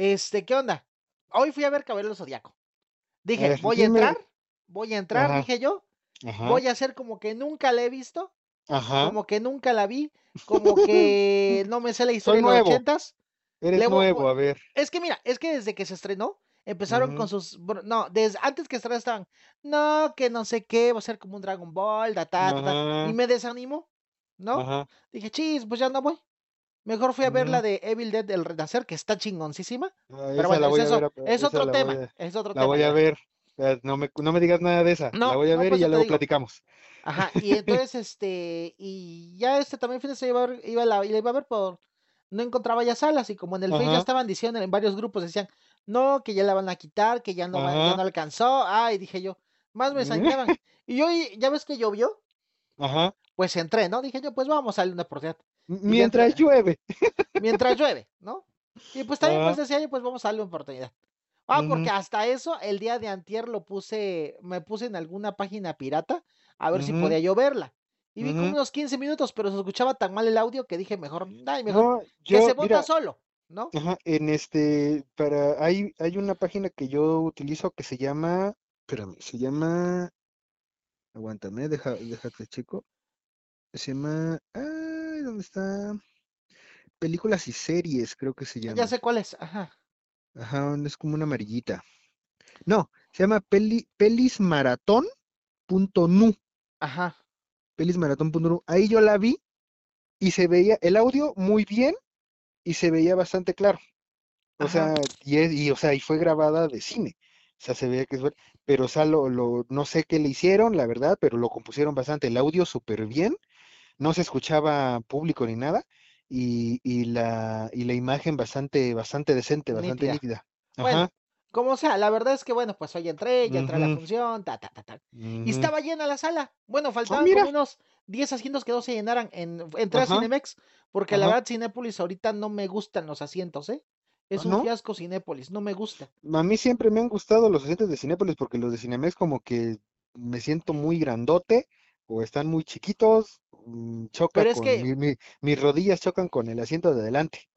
Este, ¿qué onda? Hoy fui a ver Caballero Zodíaco. Dije, ver, voy a entrar, voy a entrar, Ajá. dije yo, Ajá. voy a hacer como que nunca la he visto, Ajá. como que nunca la vi, como que no me sé la historia de los ochentas. Eres nuevo, a ver. Es que mira, es que desde que se estrenó, empezaron con sus, no, desde antes que estrenara estaban, no, que no sé qué, va a ser como un Dragon Ball, ta, ta, ta, ta", y me desanimó, ¿no? Ajá. Dije, chis, pues ya no voy. Mejor fui a ver la de Evil Dead del Renacer, que está chingoncísima. Pero bueno, la es eso, a- es otro la tema, es otro La tema. voy a ya. ver. No me, no me digas nada de esa. No, la voy a ver y ya eso te luego digo. platicamos. Ajá, y entonces, este, y ya este también fin de semana iba a ver, iba a la, la iba a ver por, no encontraba ya salas, y como en el Face ya estaban diciendo en varios grupos, decían, no, que ya la van a quitar, que ya no ya no alcanzó, ay, dije yo, más me desanimaban. Y yo, ya ves que llovió, Ajá. pues entré, ¿no? Dije yo, pues vamos a darle una oportunidad. Mientras llueve. mientras llueve, ¿no? Y pues también, pues decía yo, pues vamos a darle una oportunidad. Ah, porque hasta eso, el día de antier lo puse, me puse en alguna página pirata a ver si podía yo verla. Y vi como unos 15 minutos, pero se escuchaba tan mal el audio que dije, mejor, ay, mejor No, que se vota mira, solo, ¿no? ajá, en este, para, hay, hay una página que yo utilizo que se llama, espérame, se llama, aguántame, deja, déjate chico, se llama, ay, ¿dónde está? Películas y series, creo que se Ya llama. sé cuál es, ajá. Ajá, es como una amarillita. No, se llama peli, pelismaratón.nu, Ajá. pelismaratón.nu. Ahí yo la vi y se veía el audio muy bien y se veía bastante claro. O Ajá. sea, y, es- y, o sea, y fue grabada de cine. O sea, se veía que es bueno, pero o sea, lo, lo- no sé qué le hicieron, la verdad, pero lo compusieron bastante. El audio súper bien, no se escuchaba público ni nada, y, y la, y la imagen bastante, bastante decente, bastante Nítida. nítida. Bueno, Ajá. como sea, la verdad es que, bueno, pues hoy entré, ya entré a la función, ta, ta, ta, ta. Y estaba llena la sala. Bueno, Ah, faltaban como mira. unos 10 asientos que no se llenaran. En, entré a Cinemex, porque la verdad Cinépolis ahorita no me gustan los asientos, ¿eh? Es Ah, un ¿No? fiasco Cinépolis, no me gusta. A mí siempre me han gustado los asientos de Cinépolis porque los de Cinemex como que me siento muy grandote o están muy chiquitos, choca Pero es con, que, mi- mi- mis rodillas chocan con el asiento de adelante.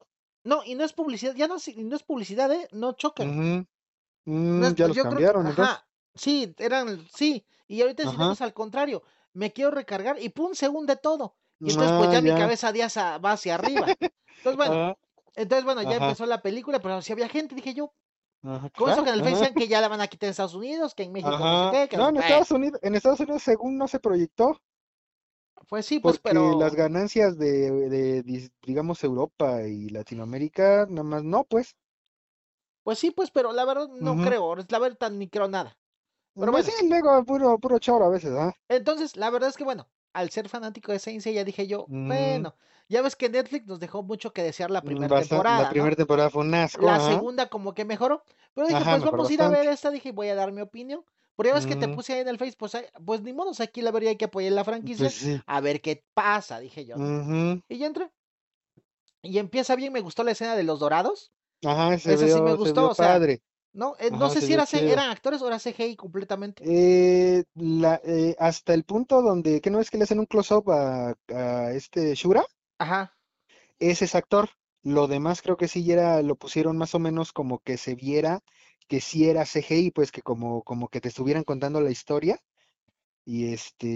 no, y no es publicidad, ya no, es- no es publicidad, ¿eh? No chocan. Mm, es, ya los creo cambiaron ajá, sí, eran, sí. Y ahorita. Cinemex al contrario, me quiero recargar y pum, se hunde todo. Y entonces pues Ah, ya mi cabeza ya va hacia arriba. Entonces bueno, Ajá, entonces bueno, ya ajá, empezó la película, pero si había gente, dije yo, ajá, con eso que en el Face que ya la van a quitar en Estados Unidos, que en México no sé qué, que no. Estados Unidos, en Estados Unidos según no se proyectó Pues sí, pues, porque las pero, ganancias de, de, digamos, Europa y Latinoamérica, nada más no, pues. pues sí, pues, pero la verdad no creo, la verdad ni creo nada. Pero Pues bueno, sí, luego puro, puro choro a veces, ¿ah? entonces la verdad es que bueno, al ser fanático de Saint Seiya dije yo, Mm, bueno, ya ves que Netflix nos dejó mucho que desear la mm, primera la temporada, ¿no? primera temporada fue un asco, La ajá. segunda como que mejoró, pero dije, Ajá, pues vamos a ir a ver esta, dije, voy a dar mi opinión. Pero ya ves que te Ujú, puse ahí en el Face, pues, pues ni modo, aquí la verdad hay que apoyar la franquicia, Pues sí. a ver qué pasa, dije yo. Y ya entré. Y empieza bien, me gustó la escena de los dorados. Ajá, se Esa sí me se gustó, vio o sea, padre. no, eh, no sé se si era, eran actores o era CGI completamente. Eh, la, eh, hasta el punto donde, ¿qué no es que le hacen un close-up a, a este Shura? Ajá. Ese es actor. Lo demás creo que sí era, lo pusieron más o menos como que se viera que sí era CGI, pues que como, como que te estuvieran contando la historia y este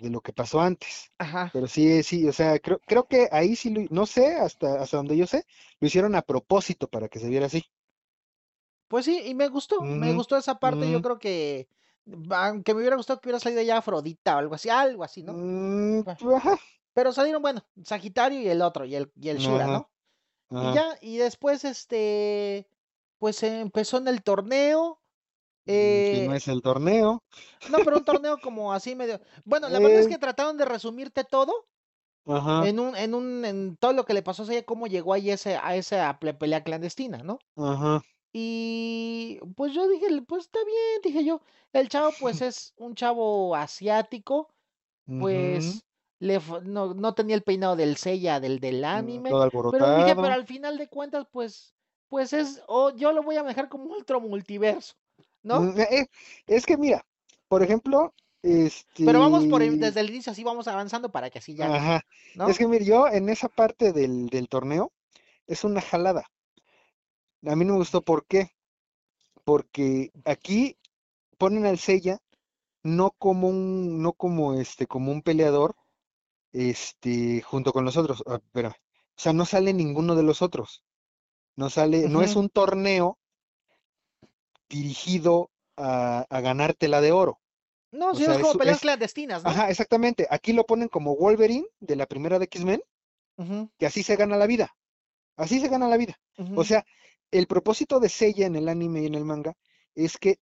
de lo que pasó antes. Ajá. Pero sí, sí, o sea, creo, creo que ahí sí, lo- no sé, hasta, hasta donde yo sé, lo hicieron a propósito para que se viera así. Pues sí, y me gustó, me gustó esa parte, yo creo que, aunque me hubiera gustado que hubiera salido ya Afrodita o algo así, algo así, ¿no? Mm, pues, ajá, Pero salieron, bueno, Sagitario y el otro, y el, y el Shura, ajá, ¿no? Y ya, y después, este, pues se empezó en el torneo, Mm, Que no eh, es el torneo. no, pero un torneo como así medio, bueno, la verdad es Eh, que trataron de resumirte todo ajá, en un, en un, en todo lo que le pasó a ella, cómo llegó ahí ese, a esa pelea clandestina, ¿no? ajá. Y pues yo dije, pues está bien, dije yo, el chavo pues es un chavo asiático, pues le, no, no tenía el peinado del Seiya, del, del mm, anime, Todo pero dije, pero al final de cuentas, pues, pues es, o yo lo voy a manejar como otro multiverso, ¿no? Mm, eh, es que mira, por ejemplo, Pero vamos por el- este, desde el inicio, así vamos avanzando para que así ya, ajá, es ¿no? que mira, yo en esa parte del, del torneo es una jalada. A mí no me gustó, ¿por qué? Porque aquí ponen al Seiya no como un, no como este, como un peleador, este, junto con los otros. Ah. O sea, no sale ninguno de los otros. No sale, no es un torneo dirigido a, a ganártela de oro. No, si sea, es es, como peleas es, clandestinas, ¿no? ajá, exactamente. Aquí lo ponen como Wolverine de la primera de X-Men, que así se gana la vida. Así se gana la vida. O sea, el propósito de Seiya en el anime y en el manga es que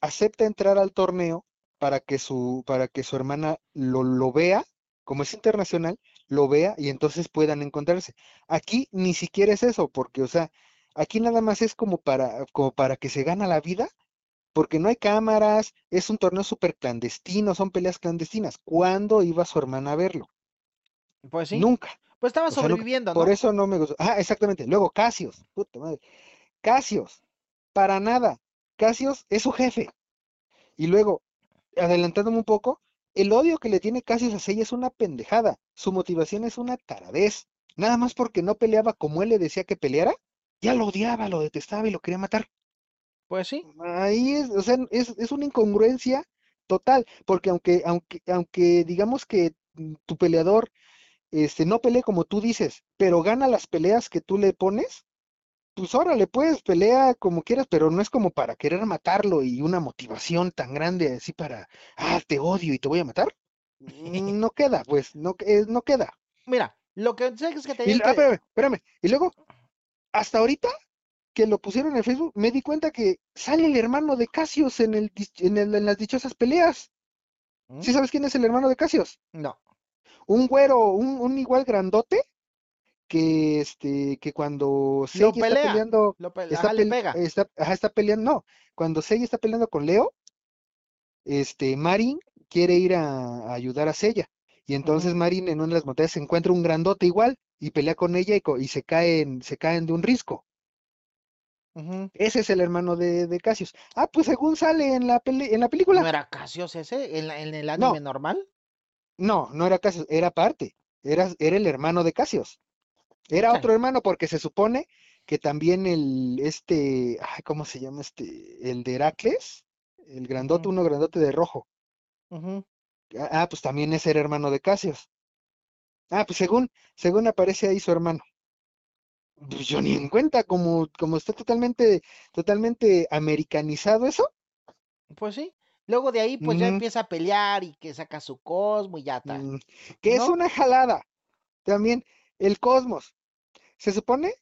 acepta entrar al torneo para que su, para que su hermana lo, lo vea, como es internacional, lo vea y entonces puedan encontrarse. Aquí ni siquiera es eso, porque, o sea, aquí nada más es como para, como para que se gana la vida, porque no hay cámaras, es un torneo súper clandestino, son peleas clandestinas. ¿Cuándo iba su hermana a verlo? Pues sí. Nunca. Pues estaba O sea, nunca. sobreviviendo, Por ¿no? eso no me gustó. Ah, exactamente. Luego Casios. Puta madre. Casios. Para nada. Casios es su jefe. Y luego, adelantándome un poco, el odio que le tiene Casios a Seiya es una pendejada. Su motivación es una taradez. Nada más porque no peleaba como él le decía que peleara, ya lo odiaba, lo detestaba y lo quería matar. Pues sí. Ahí es, o sea, es, es una incongruencia total. Porque aunque, aunque, aunque digamos que mm, tu peleador este, no pelee como tú dices, pero gana las peleas que tú le pones, pues órale, pues pelea como quieras, pero no es como para querer matarlo y una motivación tan grande así para, ah, te odio y te voy a matar. Mm, No queda, pues, no, eh, no queda. Mira, lo que sé es que Y, tenían ah, espérame, espérame. Y luego, hasta ahorita que lo pusieron en Facebook, me di cuenta que sale el hermano de Casios en, el, en, el- en las dichosas peleas. ¿Mm? ¿Sí sabes quién es el hermano de Casios? No. Un güero, un, un igual grandote que este que cuando Seiya está pelea. peleando Lo está, Ajá, le pele- pega. está, ajá, está peleando no cuando Seiya está peleando con Leo este Marin quiere ir a, a ayudar a Seiya y entonces Ujú, Marin en una de las montañas se encuentra un grandote igual y pelea con ella y, co- y se caen se caen de un risco ese es el hermano de, de Cassius ah pues según sale en la peli- en la ¿No película era Casios ese en, la- en el no anime normal? no no era Cassius era parte era era el hermano de Cassius Era otro hermano porque se supone que también el, este, ay, ¿cómo se llama este? El de Heracles, el grandote, uno grandote de rojo. Ah, ah, pues también es el hermano de Casios. Ah, pues según, según aparece ahí su hermano. Pues yo ni en cuenta, como, como está totalmente, totalmente americanizado eso. Pues sí. Luego de ahí, pues ya Ujú, empieza a pelear y que saca su cosmo y ya está. mm, que es una jalada. También, el cosmos. Se supone,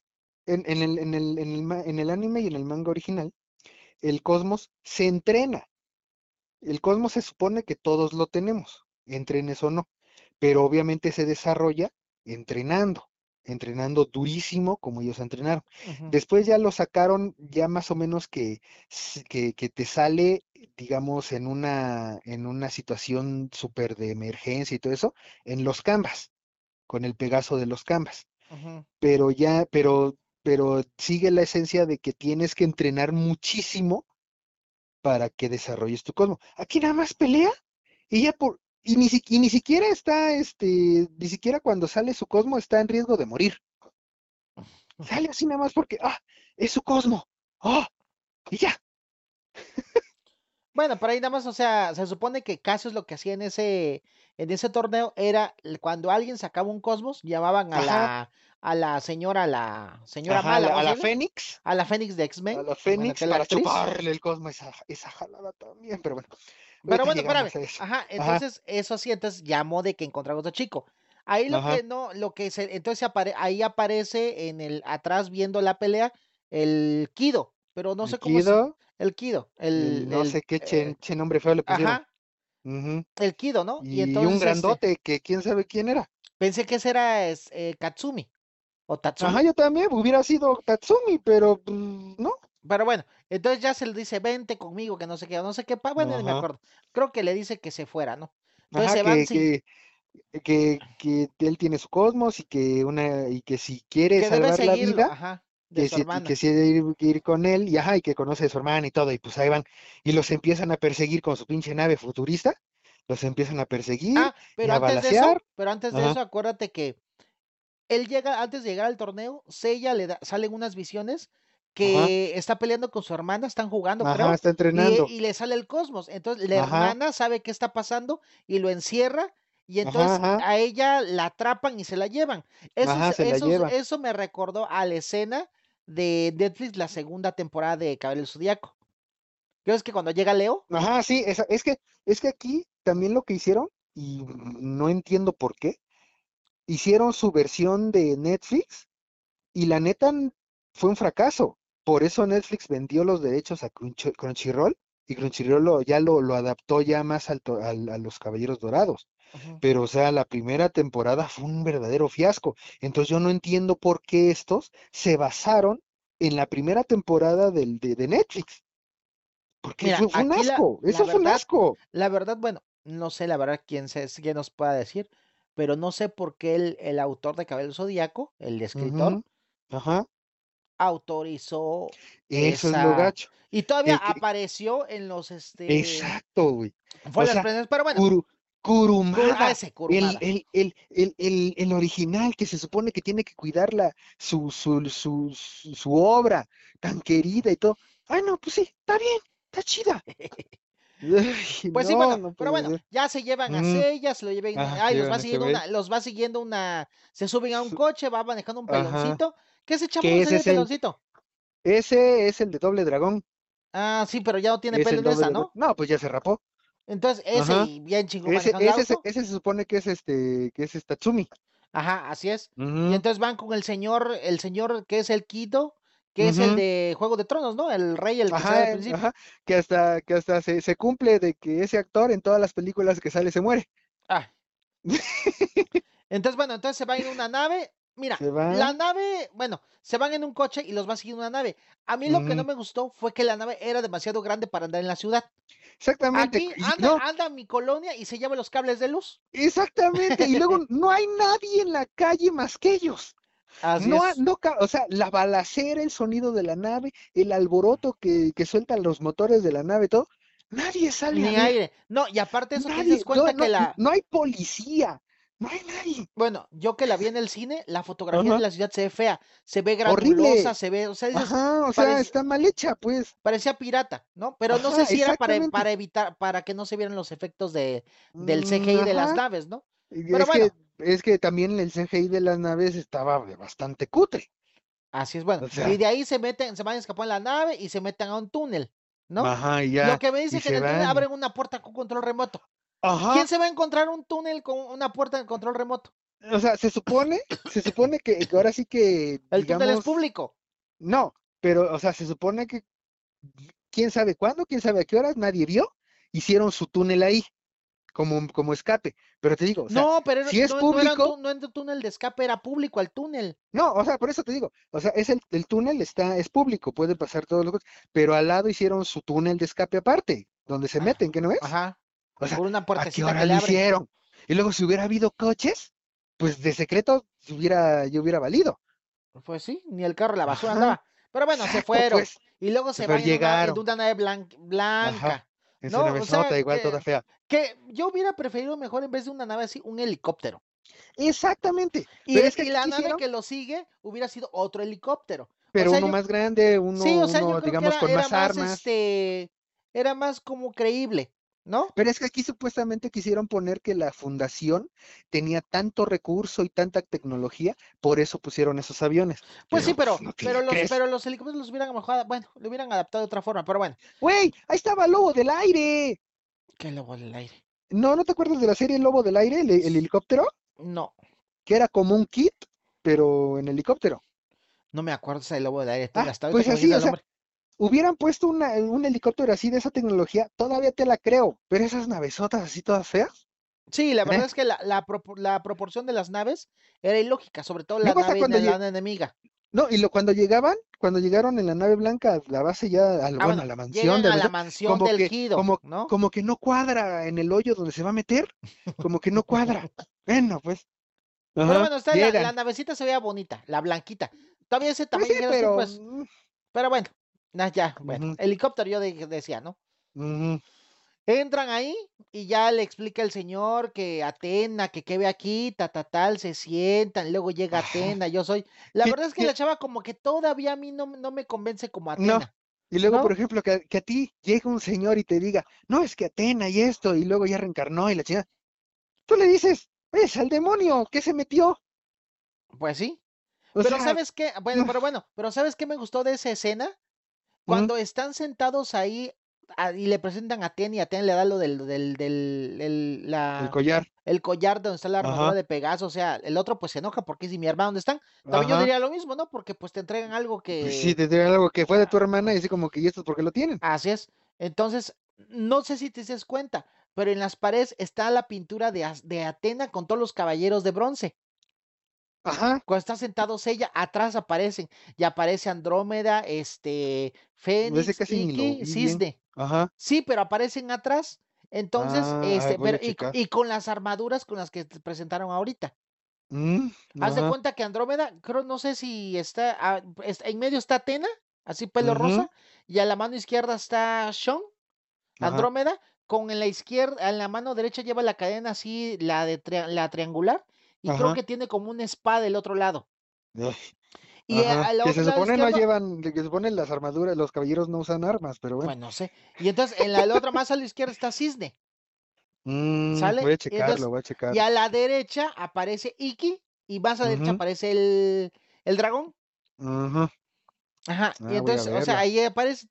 en, en el, en el, en el ma- en el anime y en el manga original, el cosmos se entrena. El cosmos se supone que todos lo tenemos, entrenes o no, pero obviamente se desarrolla entrenando, entrenando durísimo como ellos entrenaron. Después ya lo sacaron ya más o menos que, que, que te sale, digamos, en una, en una situación súper de emergencia y todo eso, en los canvas, con el Pegaso de los canvas. Pero ya, pero, pero sigue la esencia de que tienes que entrenar muchísimo para que desarrolles tu cosmo. Aquí nada más pelea y ya por y ni, y ni siquiera está este, ni siquiera cuando sale su cosmo está en riesgo de morir. Sale así nada más porque ah, es su cosmo. Ah, y ya. Bueno, por ahí nada más, o sea, se supone que Cassius lo que hacía en ese, en ese torneo era cuando alguien sacaba un cosmos, llamaban a Ajá, la, a la señora, la señora ajá, a mala, la, a a la Fénix, a la Fénix de a X-Men, la bueno, que Fénix la para actriz. chuparle el cosmo, esa, esa jalada también, pero bueno, Pero bueno, espérame, a ajá, entonces eso sí, entonces llamó de que encontraba otro chico. Ahí lo ajá. que no, lo que se, entonces apare- ahí aparece en el atrás viendo la pelea el Kido, pero no El sé cómo se, Kido, el Kido, el no el, sé qué eh, che, che nombre feo le pusieron. ajá, el Kido, ¿no? Y Y un entonces este, grandote que quién sabe quién era. pensé que ese era es, eh, Katsumi o Ajá, Tatsumi, yo también hubiera sido Tatsumi, pero pues, no. pero bueno, entonces ya se le dice, vente conmigo, que no sé qué, no sé qué, bueno, ni me Ajá, acuerdo. Creo que le dice que se fuera, ¿no? Entonces ajá, se van que, sin, que, que, que él tiene su cosmos y que una, y que si quiere que salvar la vida, ajá, de que su si, que si ir, ir con él, y ajá, y que conoce a su hermana y todo, y pues ahí van, y los empiezan a perseguir con su pinche nave futurista, los empiezan a perseguir Ah, y pero a antes de eso, pero antes de Ajá, eso, acuérdate que él llega, antes de llegar al torneo, Seiya le da, salen unas visiones que está peleando con su hermana, están jugando, Ajá, creo, está y, entrenando. y le sale el cosmos. Entonces la hermana sabe qué está pasando y lo encierra y entonces a ella la atrapan y se la llevan. La eso me recordó a la escena de Netflix, la segunda temporada de Cabello Zodíaco. ¿Crees que cuando llega Leo? Ajá, sí, esa- es que, es que aquí también lo que hicieron, y no entiendo por qué, hicieron su versión de Netflix y la neta fue un fracaso. Por eso Netflix vendió los derechos a Crunch- Crunchyroll y Crunchyroll ya lo, lo adaptó ya más al to- al- a los Caballeros Dorados. Pero, o sea, la primera temporada fue un verdadero fiasco. Entonces yo no entiendo por qué estos se basaron en la primera temporada del, de, de Netflix. Porque Mira, fue, fue un la- asco, la eso fue un asco. La verdad, bueno, no sé la verdad quién, se, quién nos pueda decir, pero no sé por qué el, el autor de Cabello Zodíaco, el escritor, Ajá, autorizó eso es lo gacho. y todavía apareció en los este Exacto, güey. fue o las sea, pero bueno, Kuru- Kurumada, ese el, Kurumada. el, el, el, el, el original que se supone que tiene que cuidar la, su, su, su, su, obra tan querida y todo. Ay, no, pues sí, está bien, está chida. Ay, Pues sí, no, bueno, no pero bueno, ser. ya se llevan a Ujú. Seiya, se lo lleven, Ah, ay, los va siguiendo una, los va siguiendo una, se suben a un coche, va manejando un peloncito. ¿Qué Que no ese es peloncito? Ese es el de Doble Dragón. Ah, sí, pero ya no tiene es pelo el en esa. ¿no? No, pues ya se rapó. Entonces, ese Ajá. y bien chingón Ese, ese, se- auto. ese se supone que es este, que es Tatsumi. Ajá, así es. Y entonces van con el señor, el señor que es el Kido, que es el de Juego de Tronos, ¿no? El rey, el que sale Ajá, al principio. ajá, que hasta, que hasta se, se cumple de que ese actor en todas las películas que sale se muere. Ah. Entonces, bueno, entonces se van en una nave. Mira, la nave, bueno, se van en un coche y los va siguiendo una nave. A mí lo que no me gustó fue que la nave era demasiado grande para andar en la ciudad. Exactamente. Aquí anda, no, anda mi colonia y se lleva los cables de luz. exactamente. Y luego no hay nadie en la calle más que ellos. Así No, es. no, o sea, la balacera, el sonido de la nave, el alboroto que, que sueltan los motores de la nave, todo. Nadie sale Ni aire. No, y aparte eso, te Nadie, das cuenta no, no, que la, no hay policía, no hay nadie. bueno, yo que la vi en el cine, la fotografía Ajá. de la ciudad se ve fea, se ve granulosa, se ve, o sea, dices, Ajá, o sea, está mal hecha, pues. parecía pirata, ¿no? Pero no sé si era para, exactamente. para evitar, para que no se vieran los efectos de, del CGI Mm, de las naves, ¿no? Pero es que, bueno. es que también el CGI de las naves estaba bastante cutre. Así es, bueno. O sea- y de ahí se meten, se van a escapar en la nave y se meten a un túnel, ¿no? Ajá, ya. Lo que me dice que en el túnel abren una puerta con control remoto. Ajá. ¿Quién se va a encontrar un túnel con una puerta de control remoto? O sea, se supone, se supone que, que ahora sí que, El túnel es público. no, pero, o sea, se supone que quién sabe cuándo, quién sabe a qué horas, nadie vio, hicieron su túnel ahí, como, como escape. Pero te digo, o sea, no, pero era- si es no, no era un público- no era un túnel de escape, era público el túnel. no, o sea, por eso te digo, o sea, es el, el túnel está, es público, puede pasar todos los, pero al lado hicieron su túnel de escape aparte, donde se Ah, meten, ¿qué no es? Ajá. O sea, por una ¿a qué puertecita hora que le lo hicieron? Y luego si hubiera habido coches, pues de secreto se hubiera, yo hubiera valido. Pues sí, ni el carro, la basura Ajá, andaba. Pero bueno, se fueron. pues. Y luego se van en una, en llegaron. una nave blan- blanca. Esa No, nave o sea, igual que- toda fea. Que yo hubiera preferido mejor en vez de una nave así, un helicóptero. Exactamente. Y, es que y la nave que lo sigue hubiera sido otro helicóptero. pero sea, uno yo- más grande, uno, sí, o sea, yo uno, creo que digamos, era, con era más más, armas. este, era más como creíble, ¿no? Pero es que aquí supuestamente quisieron poner que la fundación tenía tanto recurso y tanta tecnología, por eso pusieron esos aviones. Pues sí, pero, no pero los, crees. pero los helicópteros los hubieran mejorado, bueno, lo hubieran adaptado de otra forma, pero bueno, ¡Güey! Ahí estaba Lobo del Aire. qué lobo del aire. No, ¿no te acuerdas de la serie Lobo del Aire, el, el helicóptero? No, Que era como un kit, pero en helicóptero. no me acuerdo ese lobo del aire. Ah, pues así, o sea. Hubieran puesto una- un helicóptero así de esa tecnología, todavía te la creo, pero esas navesotas así todas feas. Sí, la verdad ¿eh? es que la, la, propor- la proporción de las naves era ilógica, sobre todo la nave cuando la enemiga. No, y lo, cuando llegaban, cuando llegaron en la nave blanca, a la base ya, al, Ah, bueno, a la mansión de a la mansión como del que- Kido, como- ¿no? como que no cuadra en el hoyo donde se va a meter, como que no cuadra. Bueno, pues. Pero bueno, está la, la navecita se veía bonita, la blanquita. Todavía ese Pues tamaño sí, dijeras tú, pero. pues, pero bueno, nah, ya, bueno, helicóptero yo de- decía, ¿no? Entran ahí y ya le explica el señor que Atena, que que ve aquí, ta, ta, tal, se sientan, luego llega. Atena, yo soy. La ¿Qué verdad es que qué? la chava como que todavía a mí no, no me convence como No. Atena, Y luego, por ¿no? ejemplo, que, a- que a ti llegue un señor y te diga, no, es que Atena y esto, y luego ya reencarnó y la chingada. Tú le dices, es al demonio, ¿qué se metió? Pues sí. O Pero sea, ¿sabes qué? Bueno, no. pero bueno, pero ¿sabes qué me gustó de esa escena? Cuando están sentados ahí ah, y le presentan a Atena y Atena le da lo del, del, del, el, El la, collar. el collar donde está la armadura Ajá. de Pegaso, o sea, el otro pues se enoja porque si mi hermano, ¿dónde están? También yo diría lo mismo, ¿no? Porque pues te entregan algo Pues sí, que... te digo algo que fue de tu hermana y así como que, ¿y esto es porque lo tienen? Así es. Entonces, no sé si te das cuenta, pero en las paredes está la pintura de, de Atena con todos los caballeros de bronce. Ajá. Cuando está sentados ella, atrás aparecen. Y aparece Andrómeda, este, Fénix, Iki. Cisne. Ajá. Sí, pero aparecen atrás. Entonces, Ah, este, pero, y, con las armaduras con las que te presentaron ahorita. Mm, Haz de cuenta que Andrómeda, creo, no sé si está, ah, en medio está Atena, así pelo rosa, y a la mano izquierda está Sean. Andrómeda, con en la izquierda, en la mano derecha lleva la cadena así, la de la triangular, y creo que tiene como una espada del otro lado. Y eh, Ajá. al Que otro se supone no llevan, que se supone las armaduras, los caballeros no usan armas, pero bueno. pues no sé. Y entonces en la, la otra más a la izquierda está Cisne, Mm, ¿sale? voy a Y checarlo, entonces, voy a y checarlo. a la derecha aparece Iki, y más a la derecha aparece el, el dragón. ujú. Ajá, y Ah, a entonces, o sea, ahí aparece.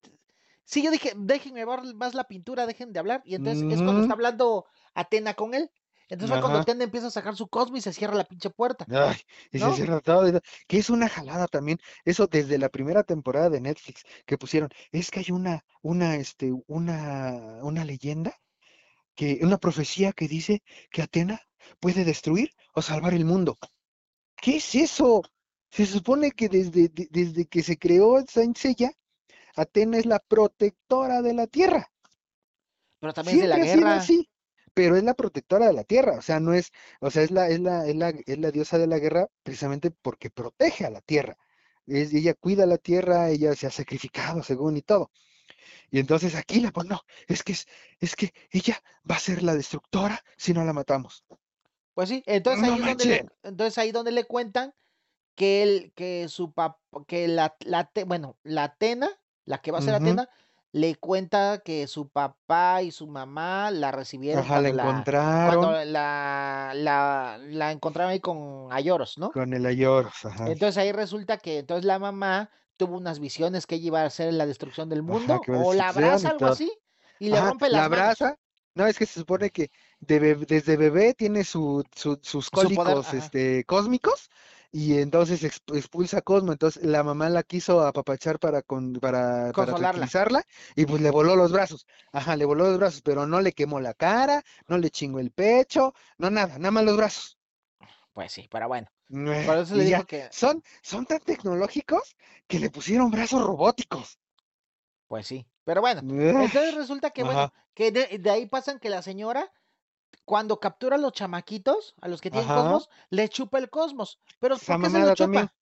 Sí, yo dije, déjenme ver más la pintura, dejen de hablar. Y entonces es cuando está hablando Atena con él. Entonces cuando. Atena empieza a sacar su cosmo y se cierra la pinche puerta, Ay, y se cierra todo, que es una jalada también, eso desde la primera temporada de Netflix que pusieron, es que hay una, una, este, una, una leyenda, que, una profecía que dice que Atena puede destruir o salvar el mundo. ¿Qué es eso? Se supone que desde, de- desde que se creó Saint Seiya, Atena es la protectora de la Tierra. Pero también es de la Siempre ha sido guerra. así, pero es la protectora de la tierra, o sea, no es, o sea, es la, es la, es la, es la diosa de la guerra precisamente porque protege a la tierra. Es, ella cuida la tierra, ella se ha sacrificado según y todo. Y entonces aquí la pues no, es que es, es que ella va a ser la destructora si no la matamos. Pues sí, entonces No ahí es donde le, entonces ahí donde le cuentan que el, que su papá, que la, la, bueno, la Atena, la que va a ser Ujú. Atena, le cuenta que su papá y su mamá la recibieron Ajá, la cuando la, cuando encontraron la, la, la encontraron ahí con Ayoros, ¿no? con el Ayoros, ajá, Entonces ahí resulta que entonces la mamá tuvo unas visiones que ella iba a hacer la destrucción del mundo, o la abraza, algo así, y le Ajá, rompe la las manos. abraza. No, es que se supone que de desde bebé tiene su, su- sus Su poder, cólicos este, cósmicos y entonces exp- expulsa a Cosmo. Entonces la mamá la quiso apapachar para, con, para, para tranquilizarla y pues le voló los brazos. Ajá, le voló los brazos, pero no le quemó la cara, no le chingó el pecho, no nada, nada más los brazos. Pues sí, pero bueno. Por eso le dijo que, son, son tan tecnológicos que le pusieron brazos robóticos. pues sí. Pero bueno, entonces resulta que, bueno, Ajá, que de, de ahí pasan que la señora, cuando captura a los chamaquitos, a los que tienen ajá, cosmos, le chupa el cosmos. Pero esa ¿por qué se lo mamada también. chupa?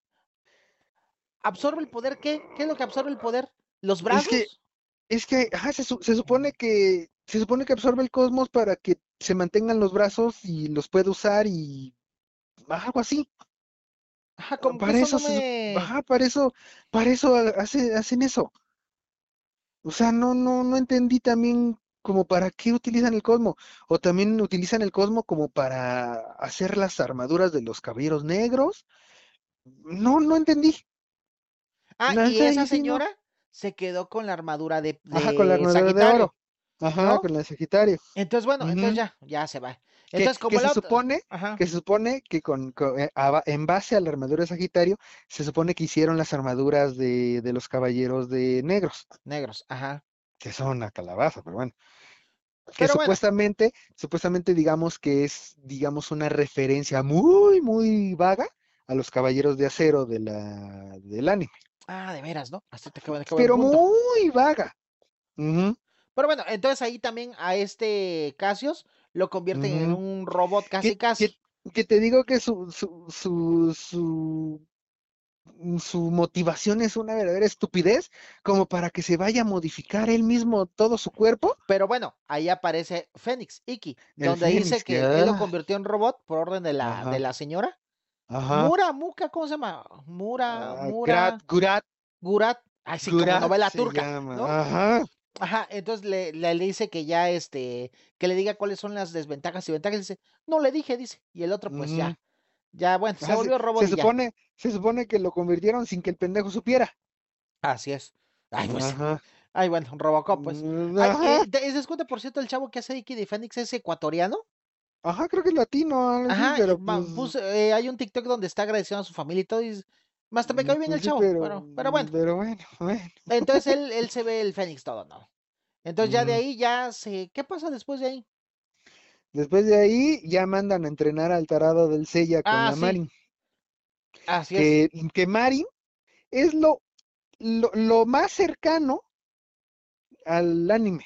¿Absorbe el poder qué? ¿Qué es lo que absorbe el poder? ¿Los Es que brazos? Es que ajá, se, su- se supone que se supone que absorbe el cosmos para que se mantengan los brazos y los pueda usar y algo así. Ajá, Ah, como Para eso eso no me... ajá, para eso, para eso ha- hace- hacen eso. O sea, no, no, no entendí también como para qué utilizan el cosmo. O también utilizan el cosmo como para hacer las armaduras de los caballeros negros. No, no entendí. Ah, y esa señora se quedó con la armadura de, Ajá, con la de armadura de oro. Ajá, ¿no? con la de Sagitario. Entonces, bueno, entonces ya, ya se va. Que, Entonces, que como se la otra... supone Ajá, que se supone que con, con- eh, en base a la armadura de Sagitario, se supone que hicieron las armaduras de, de los caballeros de negros, negros, ajá. Que son una calabaza, pero bueno, que Pero bueno, supuestamente, supuestamente digamos que es, digamos, una referencia muy, muy vaga a los caballeros de acero de la, del anime, ah, de veras, ¿no? Hasta te acabo de buen pero muy vaga. Ujú, Pero bueno, entonces ahí también a este Casios lo convierten en un robot casi Que, que, casi. que te digo que su, su, su, su su motivación es una verdadera estupidez, como para que se vaya a modificar él mismo todo su cuerpo. Pero bueno, ahí aparece Fénix, Iki, donde dice que él lo convirtió en robot por orden de la, Ajá. de la señora. Ajá. Mura, Muka, ¿cómo se llama? Mura, Ah, Mura, Gurat, Gurat. Ay, sí, como Gurat novela turca. Ajá. Ajá, entonces le, le, le dice que ya, este, que le diga cuáles son las desventajas y ventajas. Dice, no le dije, dice. Y el otro, pues ya, ya, bueno, se volvió robot se supone, se supone que lo convirtieron sin que el pendejo supiera. Así es. Ay, pues, Ajá. ay, bueno, Robocop, pues. Mm, Ay, eh, ¿te das cuenta, por cierto, el chavo que hace Iki de Fénix es ecuatoriano? ajá, creo que es latino, Ajá, pero ma- pues, eh, hay un TikTok donde está agradeciendo a su familia y todo, y más te me mm, cae bien pues el sí, chavo, pero, pero, pero bueno. pero bueno, bueno. Entonces él, él se ve el Fénix todo, ¿no? Entonces ya de ahí ya se... ¿Qué pasa después de ahí? Después de ahí ya mandan a entrenar al tarado del Sella con Ah, la sí, Marin, así es. que, que Marin es lo, lo, lo más cercano al anime.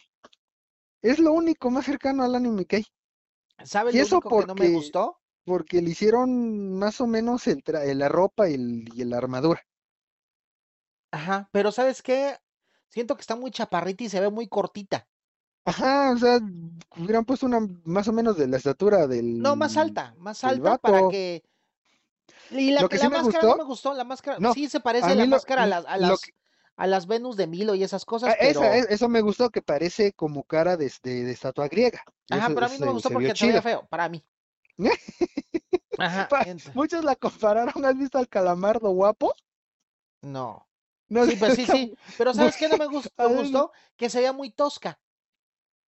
Es lo único más cercano al anime que hay. ¿Sabes Y lo eso único que no me porque, gustó? porque le hicieron más o menos el tra- la ropa y, el- y la armadura. Ajá, pero ¿sabes qué? Siento que está muy chaparrita y se ve muy cortita. Ajá, o sea, hubieran puesto una más o menos de la estatura No, más del, alta, más del alta para que... Y la, Lo que la sí me máscara no gustó, me gustó, la máscara no, sí se a parece la mí lo, máscara a las, a las, que, a las Venus de Milo y esas ah, cosas, esa, pero... e- eso me gustó que parece como cara de, de, de estatua griega. Ajá, eso, pero a mí no me gustó se porque se veía feo, para mí. Ajá, Pa- Muchos la compararon, ¿has visto al calamardo guapo? no. No, Sí, pues sí, sí. Pero ¿sabes qué no me gus- a me gustó? Que se veía muy tosca.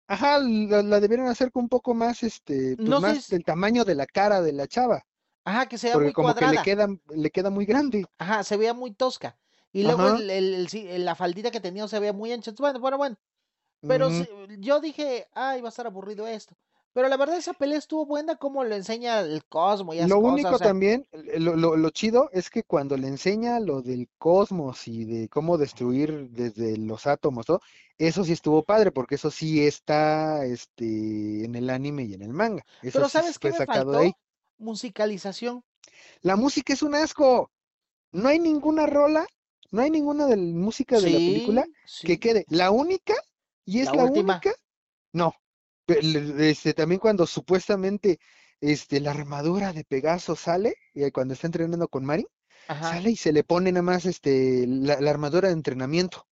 Ajá, la, la debieron hacer con un poco más, este, pues No más si- del tamaño de la cara de la chava, ajá, que se veía porque muy como que le cuadrada. queda, le queda muy grande. Ajá, se veía muy tosca. Y luego el, el- el la faldita que tenía se veía muy ancha. Bueno, bueno, bueno. Pero sí, yo dije, ay, va a estar aburrido esto. Pero la verdad esa pelea estuvo buena como le enseña el cosmo y Lo cosas. único O sea, también, eh, lo, lo, lo chido es que cuando le enseña lo del cosmos y de cómo destruir desde los átomos, todo, eso sí estuvo padre, porque eso sí está este, en el anime y en el manga. Eso pero sí ¿sabes qué me sacado ahí. Musicalización. La música es un asco. No hay ninguna rola, no hay ninguna de la música de la película Sí, que quede. La única, y es La la última. única, no. Este, también cuando supuestamente este, la armadura de Pegaso sale, y cuando está entrenando con Mari, Ajá. sale y se le pone nada más este, la, la armadura de entrenamiento.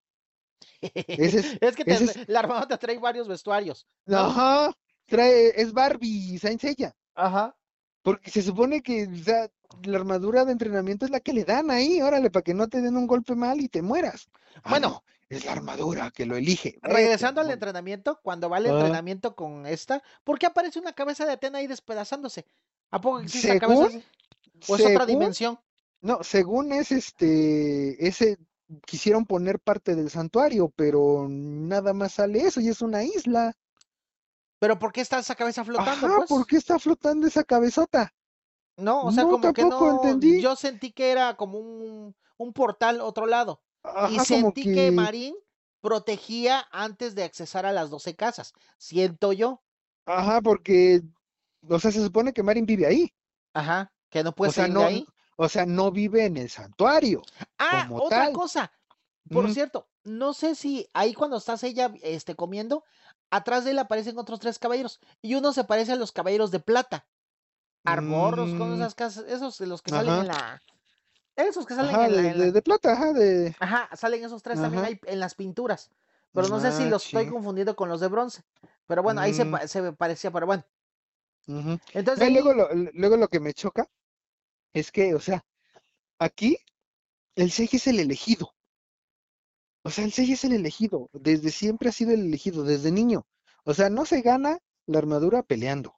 Ese es, Es que te- ese es, la armadura te trae varios vestuarios, ¿no? ajá, trae, es Barbie Saint Seiya, Ajá. porque se supone que, o sea, la armadura de entrenamiento es la que le dan ahí, órale, para que no te den un golpe mal y te mueras. Ah, Bueno, no, es la armadura que lo elige. Regresando al entrenamiento, cuando va al Ah, entrenamiento con esta, ¿por qué aparece una cabeza de Atena ahí despedazándose? ¿A poco existe cabeza según, así? ¿O es otra dimensión? no, según es este, ese, quisieron poner parte del santuario, pero nada más sale eso y es una isla. ¿Pero por qué está esa cabeza flotando, Ajá, ¿por pues? qué está flotando esa cabezota? No, o sea, No, como que tampoco no, entendí. yo sentí que era como un, un portal otro lado. Y Ajá, sentí que que, Marín protegía antes de accesar a las 12 casas. Siento yo. ajá, porque, o sea, se supone que Marin vive ahí. Ajá, que no puede O sea, salir de no, ahí. o sea, no vive en el santuario Ah, como otra tal. cosa. Por Mm, cierto, no sé si ahí cuando estás ella este, comiendo, atrás de él aparecen otros tres caballeros. Y uno se parece a los caballeros de plata. Arboros, con mm, esas casas, esos de los que salen en la. Esos que salen ajá, en la, de, en la- de, de plata, ajá, de, Ajá, salen esos tres también ahí en las pinturas. Pero no sé si ah, los estoy confundiendo con los de bronce. Pero bueno, ahí se, mm, se parecía, pero bueno. Entonces luego lo, luego lo que me choca es que, o sea, aquí el Sei es el elegido. O sea, el Sei es el elegido. Desde siempre ha sido el elegido, desde niño. O sea, no se gana la armadura peleando.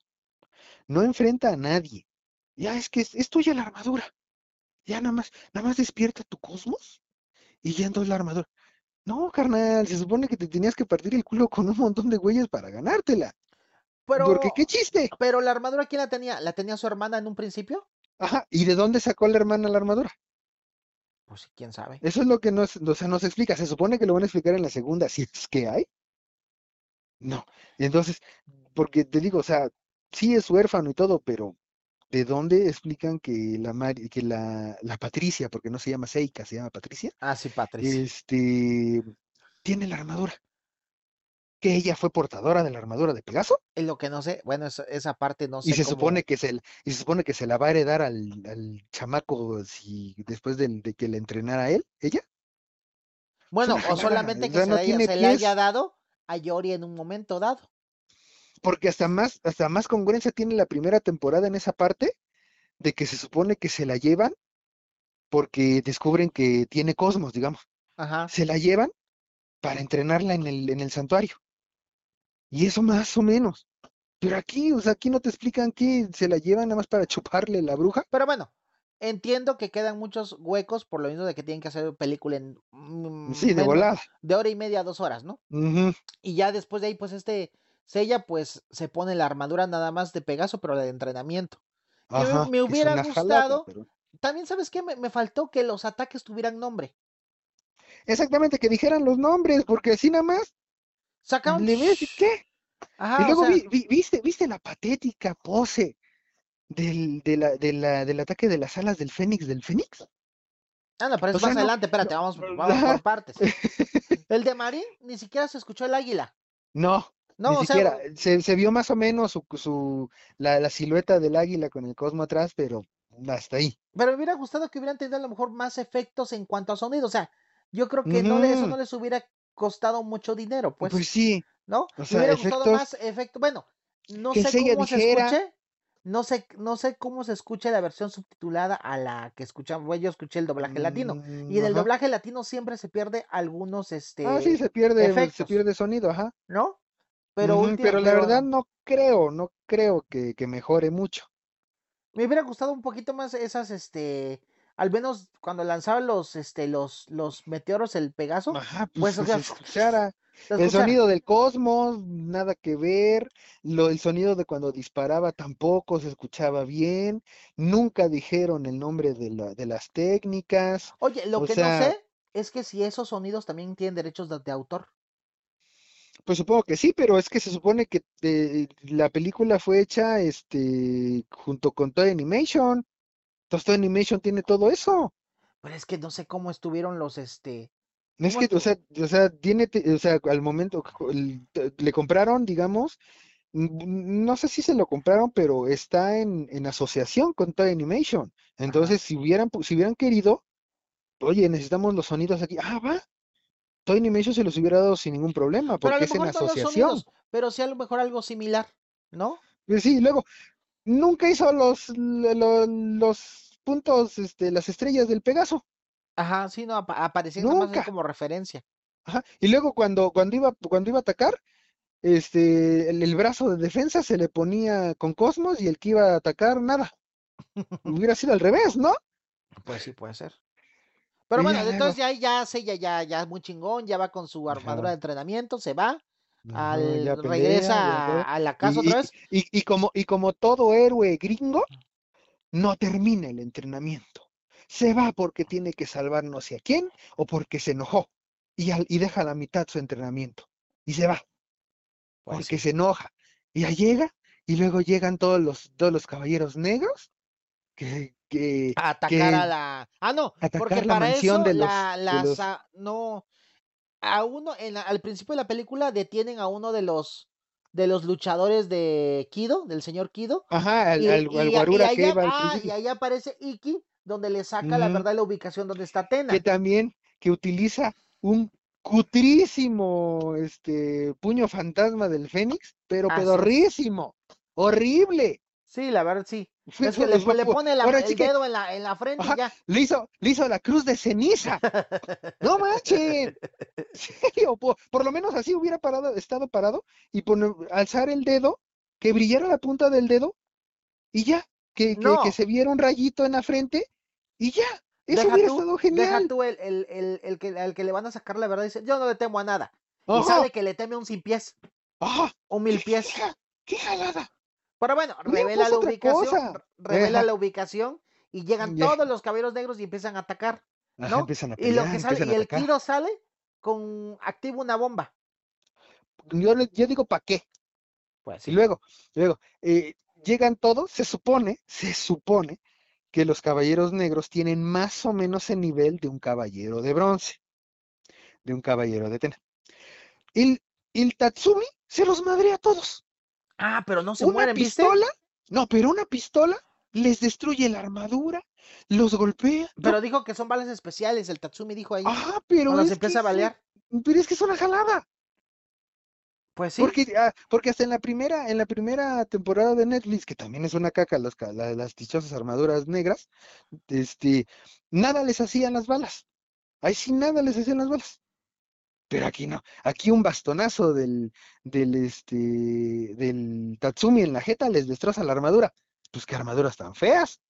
No enfrenta a nadie. Ya es que es, es tuya la armadura. Ya nada más, nada más despierta tu cosmos y ya entonces la armadura. No, carnal, se supone que te tenías que partir el culo con un montón de güeyes para ganártela. Porque qué pero, chiste. pero la armadura, ¿quién la tenía? ¿La tenía su hermana en un principio? Ajá, ¿y de dónde sacó la hermana la armadura? Pues quién sabe. Eso es lo que no, o sea, no se explica. Se supone que lo van a explicar en la segunda, si es que hay. No. Entonces, porque te digo, o sea, sí es huérfano y todo, pero de dónde explican que la Mari- que la, la Patricia, porque no se llama Seika, se llama Patricia, Ah, sí, Patricia. este tiene la armadura. Que ella fue portadora de la armadura de Pegaso Es lo que no sé, bueno, esa, esa parte no sé y se cómo- supone que se, y se supone que se la va a heredar al, al chamaco si después del- de, que le entrenara él, ella. Bueno, o solamente o que sea, se, no le haya, se dado a Yori en un momento dado. Porque hasta más, hasta más congruencia tiene la primera temporada en esa parte de que se supone que se la llevan porque descubren que tiene cosmos, digamos. Ajá. Se la llevan para entrenarla en el, en el santuario. Y eso más o menos. Pero aquí, o sea, aquí no te explican que se la llevan nada más para chuparle la bruja. Pero bueno, entiendo que quedan muchos huecos por lo mismo de que tienen que hacer película en mm, Sí, de volada. de hora y media a dos horas, ¿no? Y ya después de ahí, pues este Sella, pues se pone la armadura nada más de Pegaso, pero de entrenamiento. Me- hubiera gustado- pero- También, ¿sabes qué? Me, me faltó que los ataques tuvieran nombre. Exactamente, que dijeran los nombres, porque así nada más Sacaron. le ves qué. Ajá, y o luego sea, vi- vi- viste, viste la patética pose del, de la, de la- del ataque de las alas del Fénix del Fénix. No, pero o es sea, más no- adelante, espérate, no, vamos, vamos por partes. El de Marín ni siquiera se escuchó el águila. No, No, ni o sea, siquiera. Se, se vio más o menos su, su, la, la silueta del águila con el cosmo atrás, pero hasta ahí. pero me hubiera gustado que hubieran tenido a lo mejor más efectos en cuanto a sonido. O sea, yo creo que no eso no les hubiera costado mucho dinero, pues, Pues sí, ¿no? o Me sea, hubiera gustado efectos- más efecto. Bueno, no que sé cómo se escuche. No sé, no sé cómo se escucha la versión subtitulada a la que escuchamos. Bueno, yo escuché el doblaje latino. Mm, Y en el ajá. doblaje latino siempre se pierde algunos, este, Ah, sí, se pierde, se efectos. pierde sonido, ajá. ¿no? Pero, Ujú, última- pero la pero verdad no creo, no creo que, que mejore mucho. me hubiera gustado un poquito más esas, este, al menos cuando lanzaban los, este, los, los meteoros, el Pegaso, Ajá, pues, pues, o sea, se escuchara. se El sonido del cosmos, nada que ver. Lo, el sonido de cuando disparaba tampoco se escuchaba bien. Nunca dijeron el nombre de, la- de las técnicas. Oye, lo o que sea- no sé es que si esos sonidos también tienen derechos de, de autor. Pues supongo que sí, pero es que se supone que eh, la película fue hecha este, junto con Toy Animation. Entonces Toy Animation tiene todo eso. Pero es que no sé cómo estuvieron los, este, No es ¿Cómo que, o sea, o sea, tiene, o sea, al momento le compraron, digamos, no sé si se lo compraron, pero está en, en asociación con Toy Animation. Entonces, si hubieran, si hubieran querido, oye, necesitamos los sonidos aquí. Ah, va. Toy Animation se los hubiera dado sin ningún problema, porque es en asociación. pero sí a lo mejor algo similar, ¿no? Pues sí, luego, nunca hizo los, lo- lo- los puntos, este, las estrellas del Pegaso. Ajá, sí, no, apa- aparecía nada más como referencia. Ajá. Y luego cuando, cuando iba, cuando iba a atacar, este, el, el brazo de defensa se le ponía con Cosmos y el que iba a atacar, nada. Hubiera sido al revés, ¿no? Pues sí, puede ser. Pero bueno, ya entonces ya, ya, sé, ya, ya, ya es muy chingón, ya va con su armadura Ajá. de entrenamiento, se va, Ajá, al, pelea, regresa a, la casa Y, otra y- vez. y- y como, y como todo héroe gringo, no termina el entrenamiento. Se va porque tiene que salvar no sé a quién o porque se enojó y, al- y deja a la mitad su entrenamiento y se va Pues porque sí. se enoja. Y ya llega y luego llegan todos los, todos los caballeros negros que, que, a atacar que a la. Ah, no, porque la para eso de los- la, de los- ah, no a uno en la- al principio de la película detienen a uno de los de los luchadores de Kido, del señor Kido. Ajá, al, Y, al- y al a- y guarura que al ah, y ahí aparece Iki, donde le saca la verdad la ubicación donde está Atena. que también que utiliza un cutrísimo este puño fantasma del Fénix, pero es. pedorrísimo, horrible. Sí, la verdad sí. Es que le, le pone la- el que dedo en la, en la frente Ajá. y ya. le hizo, le hizo la cruz de ceniza. No manchen. En serio, por, por lo menos así hubiera parado, estado parado y poner, alzar el dedo, que brillara la punta del dedo y ya, que, que, No. que se viera un rayito en la frente y ya. Eso Deja hubiera tú- estado Deja genial. tú el, el, el, el que, al que le van a sacar la verdad dice, yo no le temo a nada. Y Ajá, sale que le teme a un sin pies, ajá, un mil pies. qué jalada. Pero bueno, Hubiera revela la ubicación, cosa. revela Ajá. la ubicación y llegan todos los caballeros negros y empiezan a atacar. Ajá, ¿no? empiezan a Y lo pelear, que sale, y el. Kido sale con activa una bomba. Yo, yo digo, ¿para qué? Pues Y luego, luego, eh, llegan todos, se supone, se supone que los caballeros negros tienen más o menos el nivel de un caballero de bronce, de un caballero de Tena. El, el Tatsumi se los madrea a todos. Ah, pero no se una mueren, ¿viste? pistola, no, pero una pistola les destruye la armadura, los golpea. no, Pero dijo que son balas especiales, el Tatsumi dijo ahí. ah, pero cuando es se empieza a que balear. pero es que es una jalada. Pues sí. Porque, ah, porque hasta en la primera, en la primera temporada de Netflix, que también es una caca, las, ca- la- las dichosas armaduras negras, este, nada les hacían las balas. Ahí sí nada les hacían las balas. Pero aquí no. Aquí un bastonazo del, del, este, del Tatsumi en la jeta les destroza la armadura. Pues qué armaduras tan feas.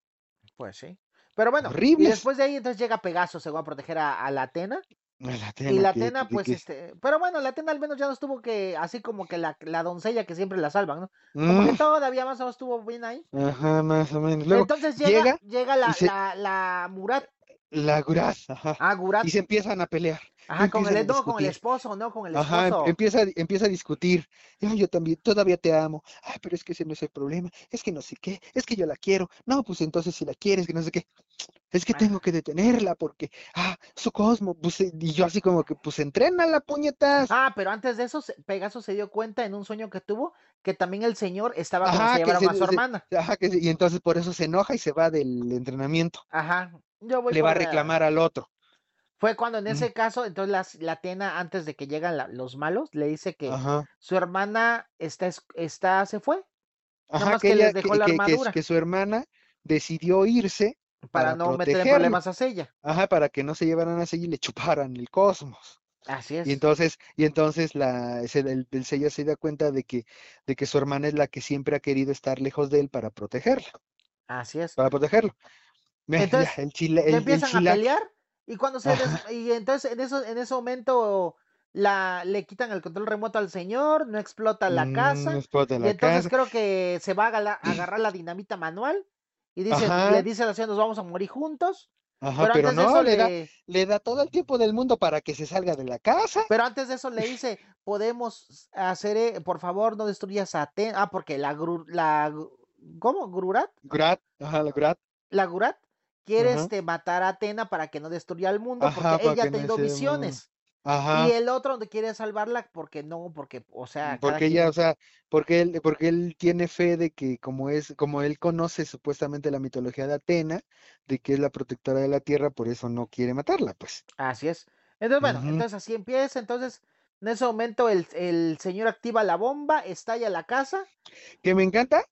Pues sí. Pero bueno, y después de ahí entonces llega Pegaso, se va a proteger a, a la Atena. La Y la Atena, pues, que- este, pero bueno, la Atena al menos ya no estuvo que, así como que la, la doncella que siempre la salvan, ¿no? Como que Mm, todavía más o menos estuvo bien ahí. ajá, más o menos. Luego, Entonces llega, llega llega, la, se- la, la Murat, la Guraz, ajá, ah, y se empiezan a pelear. ajá, con empiezan el, no, con el esposo, no, con el Ajá, esposo. empieza, a- empieza a discutir. "Ay, yo también, todavía te amo. Ay, pero es que ese no es el problema. Es que no sé qué. Es que yo la quiero. No, pues entonces si la quieres, que no sé qué. Es que Ah. tengo que detenerla porque, ah, su cosmo. Pues, eh, y yo así como que, pues entrénala, puñetas. Ah, pero antes de eso, Pegaso se dio cuenta en un sueño que tuvo que también el señor estaba Ajá, se que se- a su se- hermana. Ajá, que, y entonces por eso se enoja y se va del entrenamiento. Ajá, yo voy Le va a reclamar al otro. Fue cuando en ese caso, entonces las- la Atena, antes de que llegan la- los malos, le dice que Ajá. su hermana está, es- está, se fue Ajá, más que, que les ella, dejó que, la que- armadura. que su hermana decidió irse para, para no meter problemas a Sella. Ajá, para que no se llevaran a seguir y le chuparan el cosmos. Así es. Y entonces, y entonces la, el, el Seiya se da cuenta de que, de que su hermana es la que siempre ha querido estar lejos de él para protegerla, Así es. para protegerlo. Entonces, el chila, empiezan a pelear y cuando se des- y entonces en eso en ese momento la le quitan el control remoto al señor, no explota la mm, casa explota y entonces casa. creo que se va a agarrar la dinamita manual y dice Ajá. le dice a la señora nos vamos a morir juntos, Ajá, pero, pero antes de no, eso le da, le le da todo el tiempo del mundo para que se salga de la casa. pero antes de eso le dice podemos hacer eh, por favor no destruyas a Aten ah porque la gru- la ¿cómo? Grurat Grat, ajá, la Grat, la Gurat quiere este matar a Atena para que no destruya el mundo Ajá, porque ella ha no tenido visiones. ajá. Y el otro donde quiere salvarla porque no, porque, o sea, cada Porque quien- ella, o sea, porque él, porque él tiene fe de que como es, como él conoce supuestamente la mitología de Atena, de que es la protectora de la tierra, por eso no quiere matarla, pues. Así es. Entonces, bueno, entonces así empieza. Entonces, en ese momento el, el señor activa la bomba, estalla la casa. Que me encanta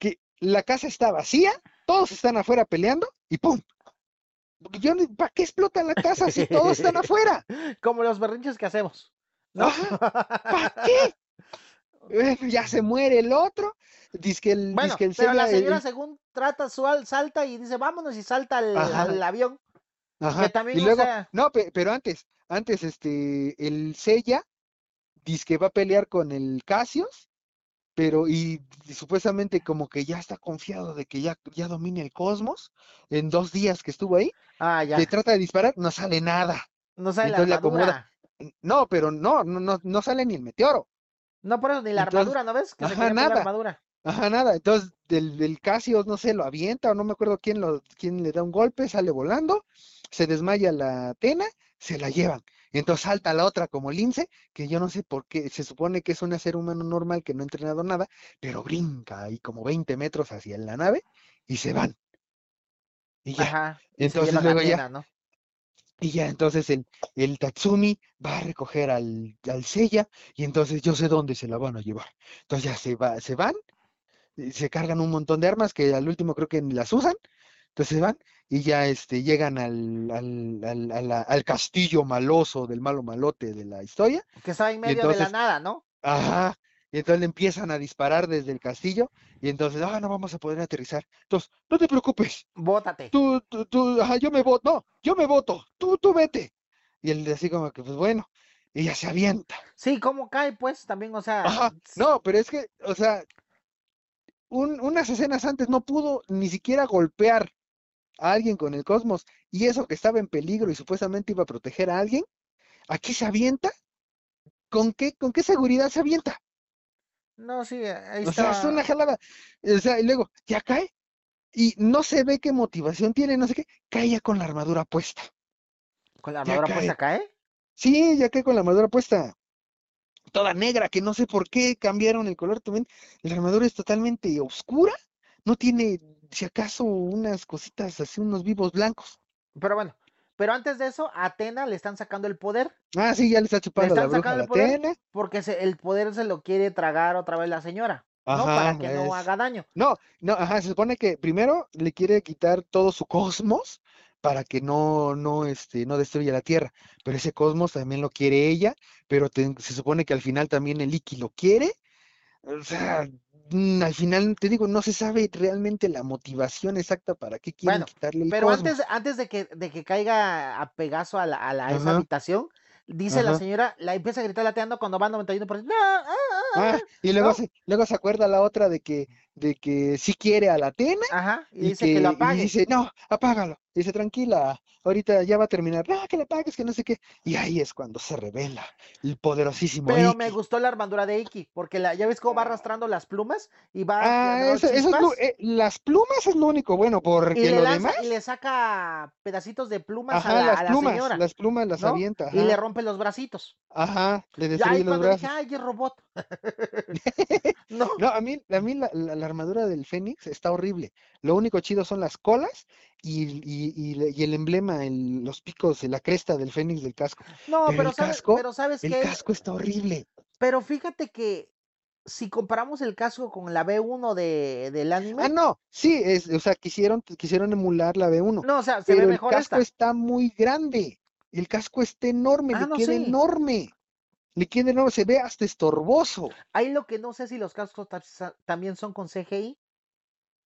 que la casa está vacía, todos están afuera peleando y ¡pum! Porque Yo, no- ¿para qué explotan la casa si todos están afuera? Como los berrinches que hacemos. ¿no? ¿Para qué? Bueno, ya se muere el otro, dice que el, Bueno, el pero la el- señora según trata su al- salta y dice, vámonos y salta al, avión. Ajá, también, y o luego, sea- no, pe- pero antes, antes, este, el Seiya dice que va a pelear con el Cassius, pero y, y supuestamente como que ya está confiado de que ya, ya domina el cosmos en dos días que estuvo ahí, Ah, ya. le trata de disparar, no sale nada. No sale la entonces le acomoda. armadura. No, pero no, no, no, no sale ni el meteoro. No, por eso ni la Entonces, armadura, ¿no ves? Que ajá, poner la nada. armadura. Ajá, nada. Entonces, del, del Cassius, no sé, lo avienta o no me acuerdo quién lo, quién le da un golpe, sale volando, se desmaya la Atena, se la llevan. Y entonces salta la otra como lince, que yo no sé por qué, se supone que es un ser humano normal que no ha entrenado nada, pero brinca ahí como 20 metros hacia la nave y se van. Y ya, Ajá. y entonces luego ya- ¿no? y ya entonces el, el Tatsumi va a recoger al, al Seiya y entonces yo sé dónde se la van a llevar. Entonces ya se va, se van, eh, se cargan un montón de armas que al último creo que ni las usan. Entonces van y ya este, llegan al, al, al, a la- al castillo maloso del malo malote de la historia. Que estaba en medio de la nada, ¿no? Ajá. Y entonces le empiezan a disparar desde el castillo y entonces, ah, no vamos a poder aterrizar. Entonces, no te preocupes, Bótate. tú, tú, tú, ajá, yo me voto, no, yo me voto, tú, tú vete. Y él así como que, pues bueno, ella se avienta. Sí, ¿cómo cae? Pues también, o sea. Ajá, no, pero es que, o sea, un- unas escenas antes no pudo ni siquiera golpear a alguien con el cosmos y eso que estaba en peligro y supuestamente iba a proteger a alguien, aquí se avienta. ¿Con qué, con qué seguridad se avienta? No, sí, ahí O sea, es una jalada. O sea, y luego, ya cae, y no se ve qué motivación tiene, no sé qué, cae ya con la armadura puesta. ¿Con la armadura puesta cae. cae? Sí, ya cae con la armadura puesta. Toda negra, que no sé por qué cambiaron el color también. La armadura es totalmente oscura. No tiene, si acaso, unas cositas así, unos vivos blancos. Pero bueno, pero antes de eso, a Atena le están sacando el poder. Ah, sí, ya le está Le chupando la están bruja sacando el poder Atena. porque se- el poder se lo quiere tragar otra vez la señora, ¿no? Para Ajá, que no haga daño. No, no, ajá, se supone que primero le quiere quitar todo su cosmos para que no, no, este, no destruya la Tierra. Pero ese cosmos también lo quiere ella, pero te- se supone que al final también el Iki lo quiere. O sea, al final, te digo, no se sabe realmente la motivación exacta para qué quieren Bueno, quitarle el pero antes, antes de que, de que caiga a Pegaso a, la, a, la- a esa habitación, dice la señora, la empieza a gritar lateando cuando va 91%. ¡No! ¡Ah, ah, Ah, ah! y luego ¿No? se, luego se acuerda la otra de que, de que sí quiere a la Atena Ajá, y y dice que lo que y apague. dice, no, apágalo. Dice, tranquila, ahorita ya va a terminar. No, que le apagues, que no sé qué. Y ahí es cuando se revela el poderosísimo Pero me gustó la armadura de Iki, porque la, ya ves cómo va arrastrando las plumas y va Ah, eso, eso es lo, eh, las plumas es lo único bueno, y porque le lo lanza demás, y le saca pedacitos de plumas a la, las a la plumas, señora, las plumas las ¿no? avienta, Y le rompe los bracitos. ajá, le destruye los cuando dije, brazos. ay, es robot. No, No, a mí, a mí la, la- la armadura del Fénix está horrible. Lo único chido son las colas y, y- y el emblema, el- los picos, la cresta del Fénix del casco. no, Pero pero el sabes, casco, pero sabes el casco está horrible. pero fíjate que si comparamos el casco con la B1 de, del Ah, anime, no, sí, es, o sea, quisieron, quisieron emular la B1, no, o sea, se ve pero el mejor casco esta. está muy grande. El casco está enorme, Ah, le no, queda sí. enorme. Le queda enorme, se ve hasta estorboso. Ahí lo que no sé si los cascos también son con CGI.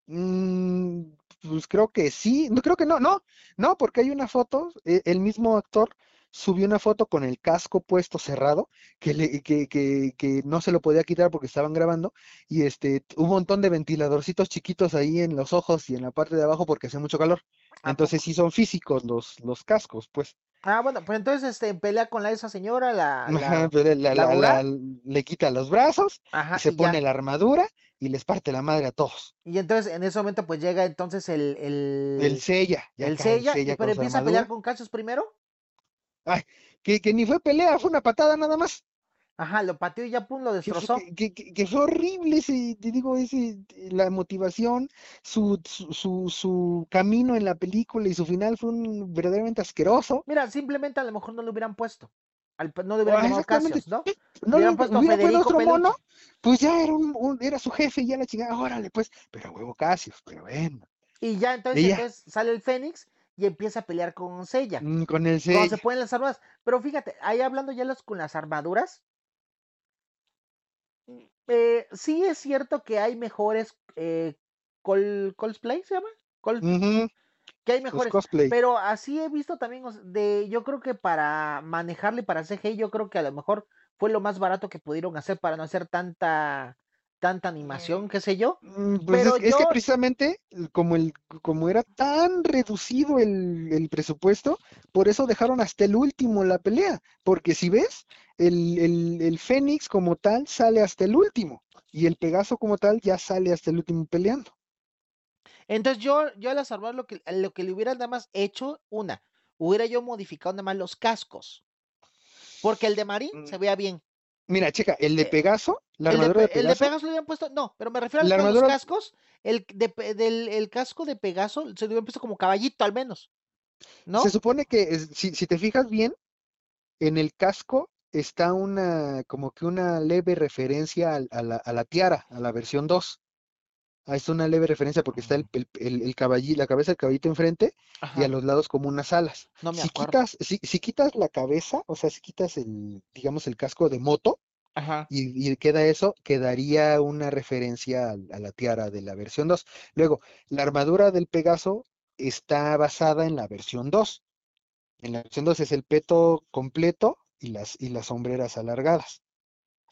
Mm, pues creo que sí, no creo que no, no, no, porque hay una foto, eh, el mismo actor subió una foto con el casco puesto cerrado, que, le, que, que, que no se lo podía quitar porque estaban grabando, y este, un montón de ventiladorcitos chiquitos ahí en los ojos y en la parte de abajo porque hace mucho calor. ¿A Entonces sí son físicos los, los cascos, pues. Ah, bueno, pues entonces este pelea con la esa señora, la, la- le quita los brazos y se y pone ya. la armadura y les parte la madre a todos. Y entonces en ese momento pues llega entonces el, El el, Sella, el Sella pero empieza a pelear con Cassius primero. Ay, que, que ni fue pelea, fue una patada nada más. Ajá, lo pateó y ya pum, lo destrozó. que, que- que- fue horrible ese, te digo, ese, la motivación, su, su, su, su camino en la película y su final fue un, verdaderamente asqueroso. Mira, simplemente a lo mejor no lo hubieran puesto. Al- no le hubieran Ah. Cassius, ¿no? No Hubieran le puesto hubiera puesto Federico otro mono, Peluche. pues ya era un, un- era su jefe y ya la chingada, órale, pues, pero huevo Cassius, pero bueno. Y ya entonces, entonces sale el Fénix y empieza a pelear con Seiya. mm, con el Cuando se Sella. ponen las armaduras. Pero fíjate, ahí hablando ya las, con las armaduras, eh, sí es cierto que hay mejores eh, col, cosplay, ¿se llama? Col- que hay mejores, cosplay. pero así he visto también de, yo creo que para manejarle para CGI, yo creo que a lo mejor fue lo más barato que pudieron hacer para no hacer tanta, tanta animación, qué sé yo. Mm, Pues es, Pero es que yo, precisamente como el, como era tan reducido el, el presupuesto, por eso dejaron hasta el último la pelea. Porque si ves, el, el, el Fénix como tal sale hasta el último. Y el Pegaso como tal ya sale hasta el último peleando. entonces yo, yo a las armaduras lo que, lo que le hubiera nada más hecho, una, hubiera yo modificado nada más los cascos, porque el de Marín Mm, se veía bien. Mira, checa, el de Eh, Pegaso, la El de, armadura de Pe- el de Pegaso, Pegaso le habían puesto, no, pero me refiero a los armadura, cascos, el, de, del, el casco de Pegaso se le habían puesto como caballito al menos, se ¿no? supone que si, si te fijas bien, en el casco está una, como que una leve referencia a, la, a la tiara, a la versión 2. Ah, Es una leve referencia porque está el, el, el, la cabeza del caballito enfrente y a los lados como unas alas. no me Si acuerdo. quitas, si, si quitas la cabeza, o sea, si quitas el, digamos, el casco de moto Ajá. y, y queda eso, quedaría una referencia al- a, la tiara de la versión 2. Luego, la armadura del Pegaso está basada en la versión 2. En la versión 2 es el peto completo y las, y las sombreras alargadas.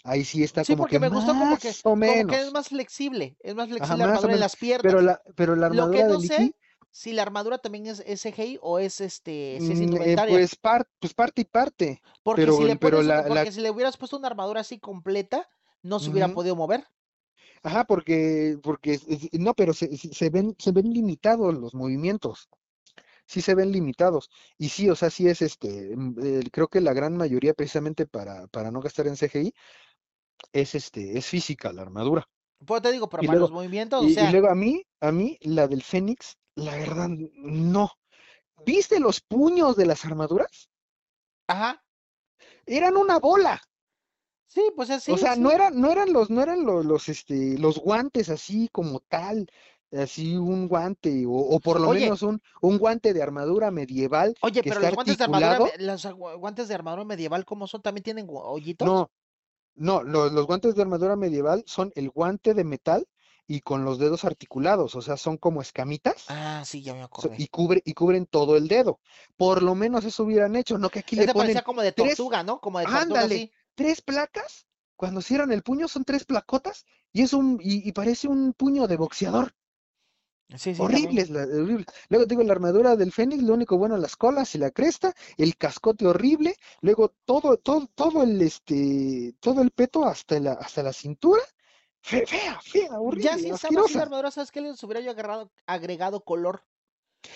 Ahí sí está Sí, como porque que me gustó como que, más o como que es menos. más flexible, es más Ajá, flexible la más o armadura en menos. las Pero piernas. la, pero la Lo que armadura no de sé si la armadura también es, es CGI o es este, si es mm, eh, pues, par- pues parte y parte. Porque Pero, si le pero pones, la, la, porque si le hubieras puesto una armadura así completa, no se hubiera podido mover. Ajá, porque, porque, no, pero se, se- ven, se ven limitados los movimientos. Sí se ven limitados. Y sí, o sea, sí es este, mm, eh, creo que la gran mayoría, precisamente para, para no gastar en CGI, es este, es física la armadura. Pues te digo, pero Y para los luego, movimientos, o y, luego a mí, a mí, la del Fénix, la verdad, no. ¿Viste los puños de las armaduras? ajá, Eran una bola. Sí, pues es- O sí, sea, no eran, no eran los, no eran los, los, este, los guantes así como tal, así un guante, o, o por lo Oye, menos un, un guante de armadura medieval oye, que pero está los guantes de armadura, los guantes de armadura medieval, ¿cómo son? ¿También tienen hoyitos? No, no, los, los guantes de armadura medieval son el guante de metal y con los dedos articulados, o sea, son como escamitas. Ah, sí, ya me acordé. y cubre, y cubren todo el dedo. Por lo menos eso hubieran hecho, no que aquí le Ese parecía ponen como de tres, tortuga, ¿no? Como de tortuga, ándale. Tres placas. Cuando cierran el puño son tres placotas y es un, y, y parece un puño de boxeador. Sí, sí, también. Horribles, la- horrible. Luego te digo, la armadura del Fénix, lo único bueno, las colas y la cresta, el cascote horrible, luego todo, todo, todo el este, todo el peto hasta la, hasta la cintura, fe- fea, fea, Ya horrible, si estaba armadura, ¿sabes qué? Les hubiera yo agarrado, agregado color.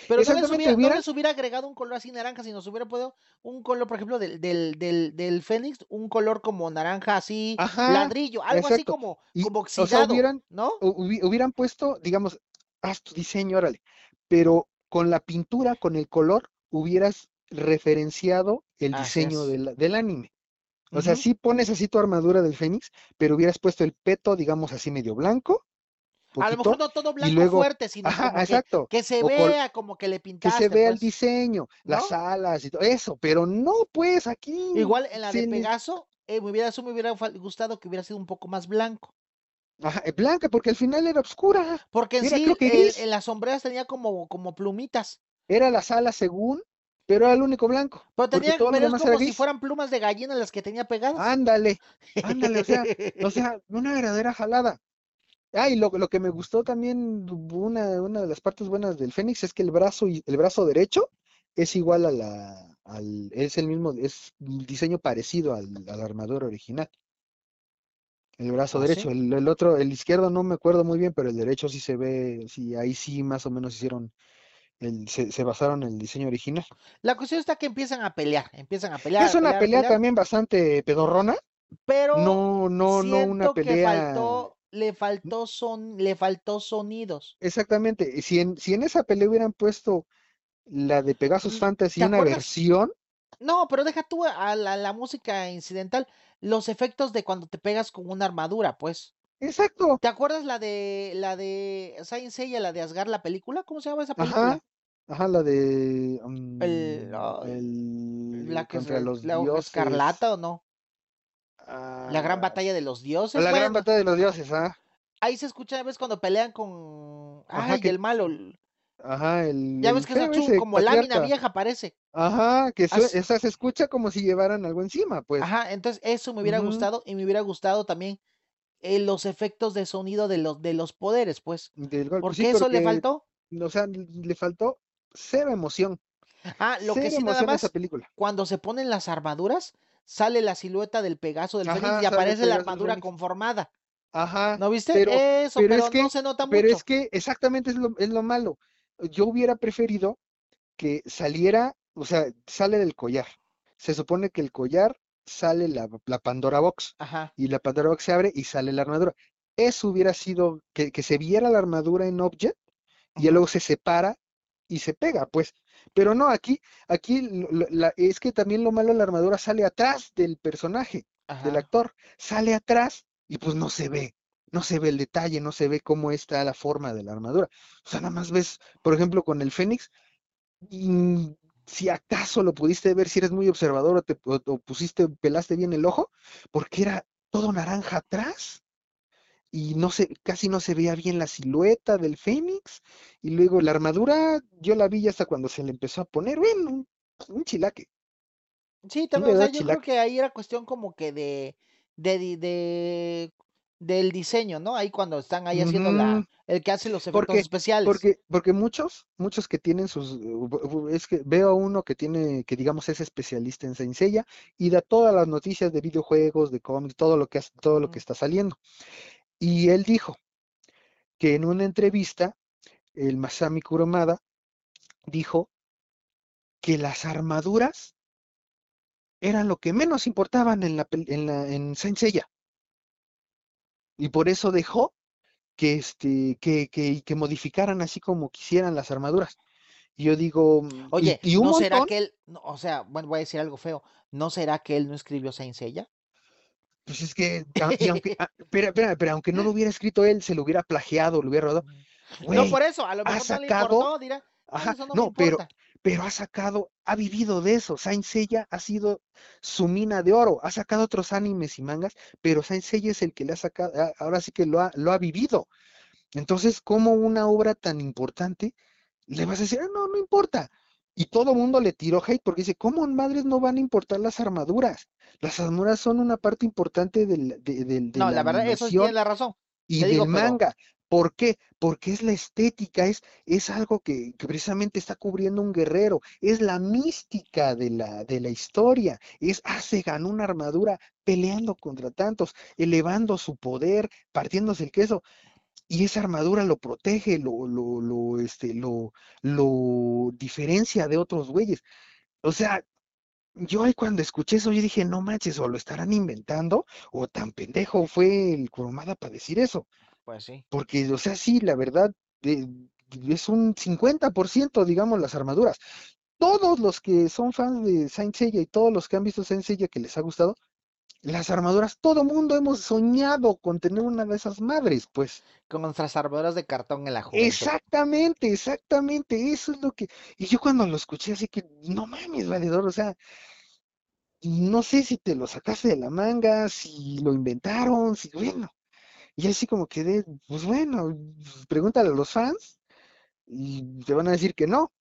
Pero no les hubiera, no les hubiera agregado un color así naranja, sino se hubiera podido un color, por ejemplo, del, del, del, del Fénix, un color como naranja así, ajá, ladrillo, algo así como, Y, como o sea, oxidado, hubieran, ¿no? hu- hubi- hubieran puesto, digamos, haz tu diseño, órale, pero con la pintura, con el color, hubieras referenciado el diseño del, del anime. O sea, sí pones así tu armadura del Fénix, pero hubieras puesto el peto, digamos así medio blanco, A lo mejor no todo blanco luego, fuerte, sino ajá, como que, exacto, que se vea como que le que se pintaste, vea el pues, diseño, las alas y todo eso, pero no, pues aquí Igual en la de Pegaso, eh, me hubiera, eso me hubiera gustado que hubiera sido un poco más blanco. ajá, eh, blanca, porque al final era oscura, Porque en era sí, el- en las sombreras tenía como, como plumitas. era las alas según, pero era el único blanco, Pero tenía, pero era como si fueran plumas de gallina las que tenía pegadas. Ándale, ándale, o sea, o sea, una verdadera jalada. Ah, y lo, lo que me gustó también, una, una de las partes buenas del Fénix es que el brazo y el brazo derecho es igual a la, al, es el mismo, es un diseño parecido al, a la armadura original. El brazo ¿Ah, derecho, sí? el, el otro, el izquierdo no me acuerdo muy bien, pero el derecho sí se ve, sí, ahí sí más o menos hicieron, el, se, se basaron en el diseño original. La cuestión está que empiezan a pelear, empiezan a pelear, Es a una pelear, pelea pelear, también bastante pedorrona, pero no, no, no una que pelea. faltó, le faltó son, le faltó sonidos. Exactamente. y Si en, si en esa pelea hubieran puesto la de Pegasus Fantasy, ¿Te una acuerdas? versión, No, pero deja tú a la, la música incidental, los efectos de cuando te pegas con una armadura, pues. exacto. ¿Te acuerdas la de la de Saint Seiya, la de Asgard, la película? ¿Cómo se llama esa Ajá, película? ajá, la de El, mm, el la que es contra el- los la dioses. escarlata o no? La gran ah, batalla de los dioses. la gran batalla de los dioses, ah, ahí se escucha, ¿ves? Cuando pelean con. ajá, Ay, que, el malo. ajá, el, Ya ves que es feo azul, ese, como lámina patriarca, vieja parece. ajá, que As- esa se escucha como si llevaran algo encima, pues. Ajá, entonces eso me hubiera gustado y me hubiera gustado también eh, los efectos de sonido de los, de los poderes, pues. ¿Por sí, qué eso le faltó? o sea, le faltó cero emoción, Ah, lo que sí nada esa más, película. cuando se ponen las armaduras, sale la silueta del Pegaso del Fénix y aparece la armadura conformada. Ajá, ¿No viste? pero, Eso, pero pero es que, no se nota pero es mucho. que exactamente es lo, es lo malo. Yo hubiera preferido que saliera, o sea, sale del collar. Se supone que el collar sale la, la Pandora Box Ajá. y la Pandora Box se abre y sale la armadura. Eso hubiera sido que, que se viera la armadura en Object y luego se separa y se pega, pues. Pero no, aquí, aquí la- es que también lo malo de la armadura sale atrás del personaje del actor, sale atrás y pues no se ve, no se ve el detalle, no se ve cómo está la forma de la armadura. O sea, nada más ves, por ejemplo, con el Fénix, y si acaso lo pudiste ver, si eres muy observador o, te, o pusiste, pelaste bien el ojo, porque era todo naranja atrás y no se, casi no se veía bien la silueta del Fénix. Y luego la armadura, yo la vi hasta cuando se le empezó a poner, bueno, un, un chilaque, Sí, también, o sea, yo creo chilaque. que ahí era cuestión como que de, de, de, del diseño, ¿no? Ahí cuando están ahí haciendo la, el que hace los efectos Porque, especiales. porque, porque muchos, muchos que tienen sus, es que veo a uno que tiene, que digamos es especialista en Saint Seiya y da todas las noticias de videojuegos, de cómics, todo lo que hace, todo lo que está saliendo. Y él dijo que en una entrevista, el Masami Kurumada dijo que las armaduras eran lo que menos importaban en la, en la, en Saint Seiya. Y por eso dejó que, este, que, que, que modificaran así como quisieran las armaduras. Y yo digo, mm, y, Oye, y un ¿no será que él, no, o sea, bueno, voy a decir algo feo, ¿no será que él no escribió Saint Seiya? Pues es que, y aunque, espera, espera, pero aunque no lo hubiera escrito él, se lo hubiera plagiado, lo hubiera rodado. No, por eso, a lo ha mejor no le sacado, importó, dirá, "Ah, ajá, eso no me no, pero, pero ha sacado, ha vivido de eso. Saint Seiya ha sido su mina de oro. Ha sacado otros animes y mangas, pero Saint Seiya es el que le ha sacado, ahora sí que lo ha, lo ha vivido. Entonces, ¿cómo una obra tan importante le vas a decir, "Ah, no, no importa? Y todo mundo le tiró hate porque dice, ¿cómo en madres no van a importar las armaduras? Las armaduras son una parte importante del- de, No, la la verdad, eso tiene la razón. y Te del digo, pero manga. ¿Por qué? Porque es la estética, es, es algo que, que precisamente está cubriendo un guerrero, es la mística de la, de la historia, es, ah, se ganó una armadura peleando contra tantos, elevando su poder, partiéndose el queso, y esa armadura lo protege, lo, lo, lo, este, lo, lo diferencia de otros güeyes. O sea, yo ahí cuando escuché eso, yo dije, no manches, o lo estarán inventando, o tan pendejo fue el Kurumada para decir eso. pues sí. Porque, o sea, sí, la verdad, eh, es un 50%, digamos, las armaduras. Todos los que son fans de Saint Seiya y todos los que han visto Saint Seiya que les ha gustado, las armaduras, todo mundo hemos soñado con tener una de esas madres, pues. Con nuestras armaduras de cartón en la juventud. Exactamente, exactamente, eso es lo que... Y yo cuando lo escuché, así que, no mames, valedor, o sea, no sé si te lo sacaste de la manga, si lo inventaron, si, bueno. Y así como quedé, pues bueno, pregúntale a los fans y te van a decir que no.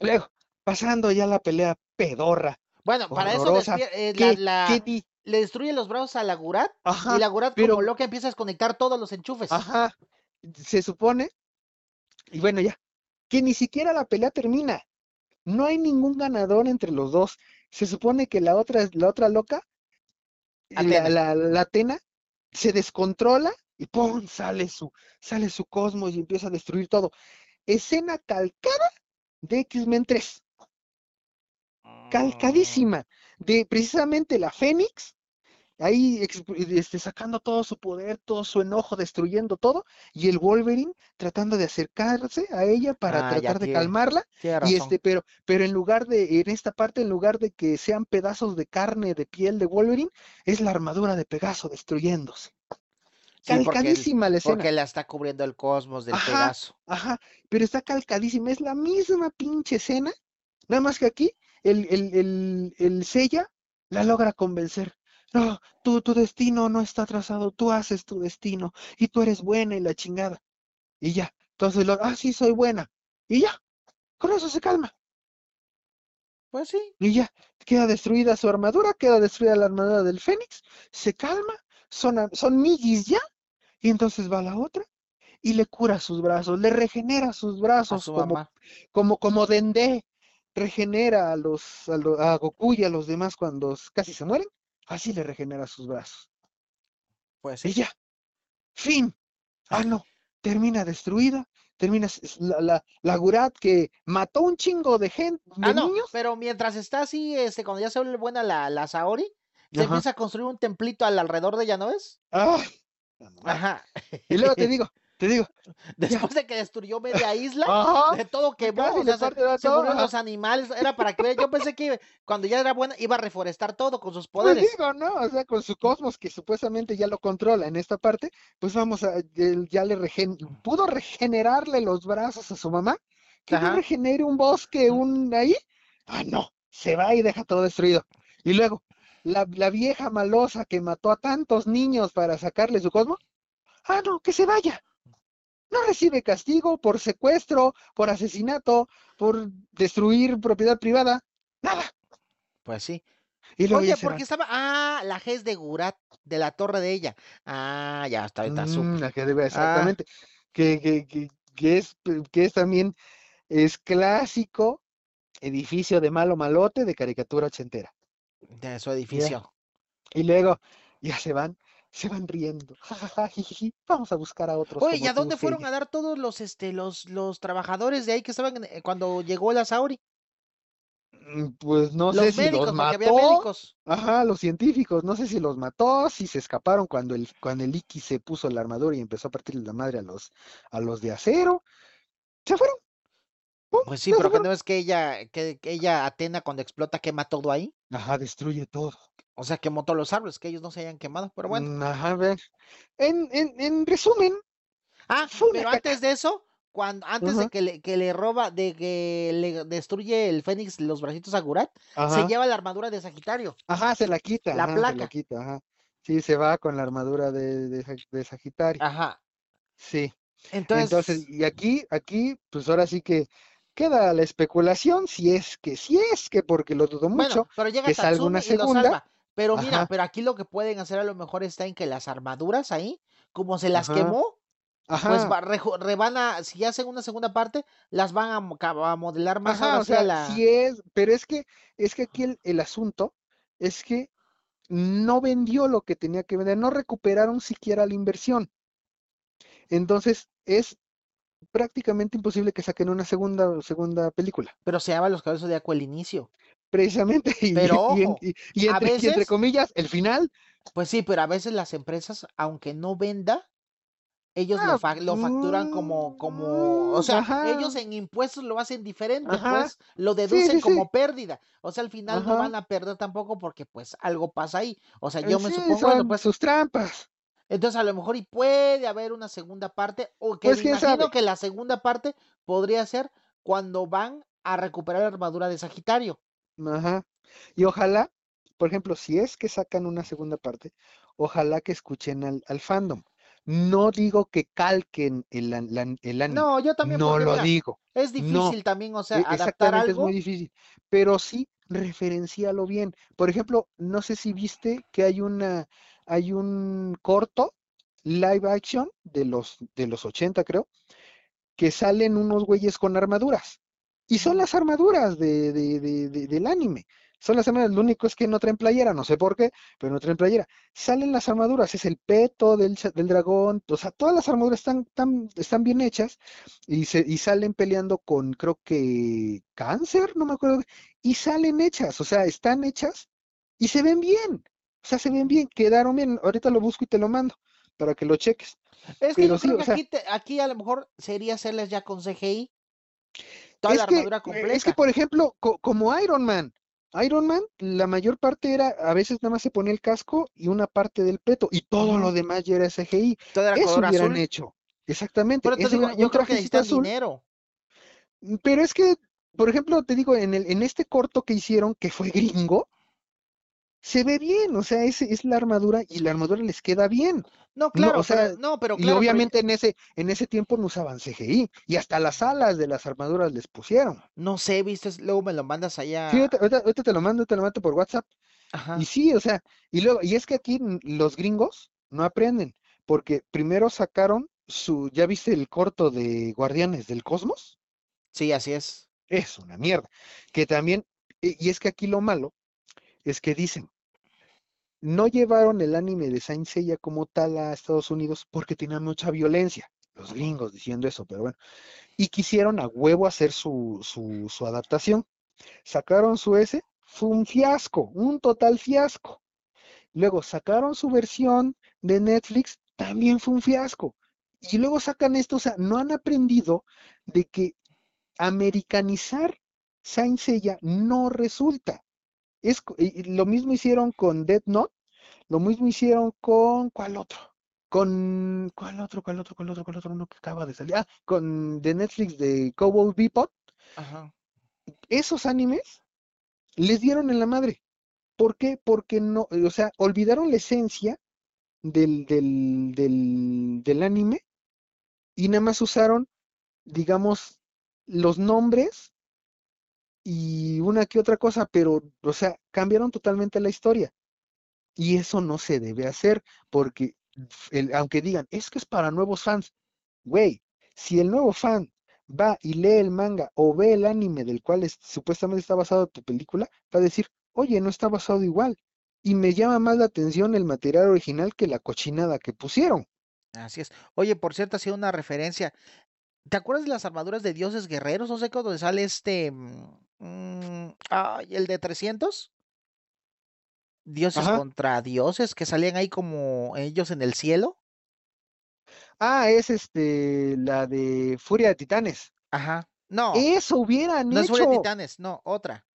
Luego, pasando ya la pelea pedorra, Bueno, para eso eh, la, le destruye los brazos a la Gurat y la Gurat pero, como loca empieza a desconectar todos los enchufes. ajá, se supone, y bueno, ya, que ni siquiera la pelea termina. No hay ningún ganador entre los dos. Se supone que la otra, la otra loca, la, Atena. la, la Atena, se descontrola y ¡pum! sale su, sale su cosmos y empieza a destruir todo. Escena calcada de X-Men 3, Mm, calcadísima, de precisamente la Fénix, ahí este, sacando todo su poder, todo su enojo, destruyendo todo, y el Wolverine tratando de acercarse a ella para Ah, tratar de tiene, calmarla, tiene y este, pero, pero en lugar de, en esta parte, en lugar de que sean pedazos de carne, de piel de Wolverine, es la armadura de Pegaso destruyéndose. Sí, porque, el- Calcadísima la escena. porque la está cubriendo el cosmos del Ajá, Pegaso. ajá, pero está calcadísima, es la misma pinche escena, nada más que aquí el, el, el, el Seiya la logra convencer. No, tu, tu destino no está trazado, tú haces tu destino y tú eres buena y la chingada. Y ya, entonces, lo, ah, sí, soy buena. Y ya, con eso se calma. Pues sí. Y ya, queda destruida su armadura, queda destruida la armadura del Fénix, se calma, son, son migis ya, y entonces va la otra y le cura sus brazos, le regenera sus brazos su como, mamá. como, como Dende regenera a los, a, lo- a Goku y a los demás cuando casi se mueren, así le regenera sus brazos. Pues Y sí. ya, fin. Ah, no, termina destruida, termina la, la, la Gurat que mató un chingo de gente, Ah, no, niños. pero mientras está así, este, cuando ya se vuelve buena la, la Saori, se Ajá. empieza a construir un templito al alrededor de ella, ¿no ves? Ah. Ajá. Y luego te digo, te digo. Después de que destruyó media isla, Ajá, de todo quemó, o sea, se, se murieron los animales, era para que yo pensé que cuando ya era buena iba a reforestar todo con sus Pues poderes. digo, ¿no? O sea, con su cosmos que supuestamente ya lo controla en esta parte, pues vamos a, él ya le regen, pudo regenerarle los brazos a su mamá, que no Ajá. regenere un bosque, un ahí. Ah, no, se va y deja todo destruido. Y luego, la, la vieja malosa que mató a tantos niños para sacarle su cosmos, ah, no, que se vaya. No recibe castigo por secuestro, por asesinato, por destruir propiedad privada, nada. Pues sí. Y luego Oye, porque estaba. Ah, la G es de Gurat, de la torre de ella. Ah, ya está, supe. Mm, la debe- Ah, exactamente. Que, que, que, que es, que es también, es clásico edificio de malo malote de caricatura ochentera. de su edificio. Y luego ya se van, se van riendo. Ja, ja, ja, jijiji, Vamos a buscar a otros Oye, ¿y a dónde fueron a dar todos los, este, los, los trabajadores de ahí que estaban en- eh, cuando llegó la Sauri? Mm, Pues no sé Los si médicos, los porque había mató. Ajá, los científicos, no sé si los mató, si se escaparon cuando el, cuando el Iki se puso la armadura y empezó a partirle la madre a los, a los de acero. Se fueron. Pues sí, pero que no es que ella, que, que ella, Atena, cuando explota, quema todo ahí. Ajá, destruye todo. O sea, quemó todos los árboles, que ellos no se hayan quemado, pero bueno. Mm, Ajá, ve. En, en, en resumen, Ah, pero antes de eso, cuando, antes de que le, que le roba, de que le destruye el Fénix los bracitos a Gurat, se lleva la armadura de Sagitario, ajá, se la quita, la ajá, se la placa. quita, ajá. Sí, se va con la armadura de, de, de Sagitario. Ajá. Sí. Entonces, Entonces, y aquí, aquí, pues ahora sí que queda la especulación, si es que, si es que, porque lo dudo bueno, mucho, pero llega que salga una segunda. Pero mira, Ajá, pero aquí lo que pueden hacer a lo mejor está en que las armaduras ahí, como se las ajá, quemó, pues va, re- van a, si hacen una segunda parte, las van a, modelar más ajá, o sea, la... si es, pero es que, es que aquí el, el asunto es que no vendió lo que tenía que vender, no recuperaron siquiera la inversión. Entonces, es prácticamente imposible que saquen una segunda, segunda película. Pero se llama Los Cabezos de Aqua el inicio. Precisamente, y, Pero y en- ojo, y- y a entre, y entre veces, comillas, el final, pues sí, pero a veces las empresas, aunque no venda, ellos lo, ah, fa- lo facturan como, como, o mm, sea, ajá, ellos en impuestos lo hacen diferente, ajá, pues lo deducen sí, sí, como pérdida. O sea, al final no van a perder tampoco porque pues algo pasa ahí. O sea, eh, yo me sí, supongo, son pues sus trampas. Entonces a lo mejor y puede haber una segunda parte, o que Pues me imagino sabe. que la segunda parte podría ser cuando van a recuperar la armadura de Sagitario. Ajá. Y ojalá, por ejemplo, si es que sacan una segunda parte, ojalá que escuchen al, al fandom. No digo que calquen el, la- el anime, No, yo también, no lo mira, digo, es no, difícil también, o sea, e- adaptar exactamente es muy algo. difícil, pero sí referencialo bien. Por ejemplo, no sé si viste que hay una, hay un corto live action de los, de los 80, creo, que salen unos güeyes con armaduras. Y son las armaduras de, de- de- de- del anime. Son las armaduras, lo único es que no traen playera, no sé por qué, pero no traen playera. Salen las armaduras, es el peto del, del dragón, o sea, todas las armaduras están, están bien hechas y, se, y salen peleando con, creo que, cáncer, no me acuerdo, y salen hechas, o sea, están hechas y se ven bien, o sea, se ven bien, quedaron bien. Ahorita lo busco y te lo mando para que lo cheques. Es que yo Pero sí, creo o que sea, aquí, te- aquí a lo mejor sería hacerles ya con CGI toda la Es que, armadura eh, es que, completa. por ejemplo, co- como Iron Man, Iron Man, la mayor parte era, a veces nada más se ponía el casco y una parte del peto, y todo lo demás ya era CGI. Eso hubieran azul. hecho. Exactamente. Pero te digo, yo creo que necesitan azul. dinero. Pero es que, por ejemplo, te digo, en el, en este corto que hicieron, que fue gringo, se ve bien, o sea, es, es la armadura y la armadura les queda bien. No, No, claro, o sea, pero, no, pero y pero obviamente en ese, en ese tiempo no usaban CGI, y hasta las alas de las armaduras les pusieron. no sé, viste, luego me lo mandas Sí, allá. ahorita, ahorita- ahorita te lo mando, te lo mando por WhatsApp. Y Ajá. sí, o sea, y luego, y es que aquí los gringos no aprenden, porque primero sacaron su, ¿ya viste el corto de Guardianes del Cosmos? Sí, así es. Es una mierda. Que también, y y es que aquí lo malo es que dicen, no llevaron el anime de Saint Seiya como tal a Estados Unidos porque tenía mucha violencia. Los gringos diciendo eso, pero bueno. Y quisieron a huevo hacer su, su, adaptación. Sacaron su S, fue un fiasco, un total fiasco. Luego sacaron su versión de Netflix, también fue un fiasco. Y luego sacan esto, o sea, no han aprendido de que americanizar Saint Seiya no resulta. Es, y- lo mismo hicieron con Death Note, lo mismo hicieron con, ¿cuál otro? Con, ¿cuál otro, cuál otro, cuál otro, cuál otro? Uno que acaba de salir. Ah, con de Netflix de Cowboy Bebop. Ajá. Esos animes les dieron en la madre. ¿Por qué? Porque no, o sea, olvidaron la esencia del, del, del, del anime y nada más usaron, digamos, los nombres y una que otra cosa, pero, o sea, cambiaron totalmente la historia. Y eso no se debe hacer, porque el- aunque digan, es que es para nuevos fans, güey, si el nuevo fan va y lee el manga o ve el anime del cual es- supuestamente está basado tu película, va a decir, oye, no está basado igual. Y me llama más la atención el material original que la cochinada que pusieron. Así es. Oye, por cierto, hacía una referencia. ¿Te acuerdas de las armaduras de dioses guerreros? No sé donde sale este. Mm, ay, el de 300. Dioses Ajá. contra dioses que salían ahí como ellos en el cielo. Ah, es este, la de Furia de Titanes. Ajá. No, Eso hubieran no es Furia de hecho. Titanes, no, otra.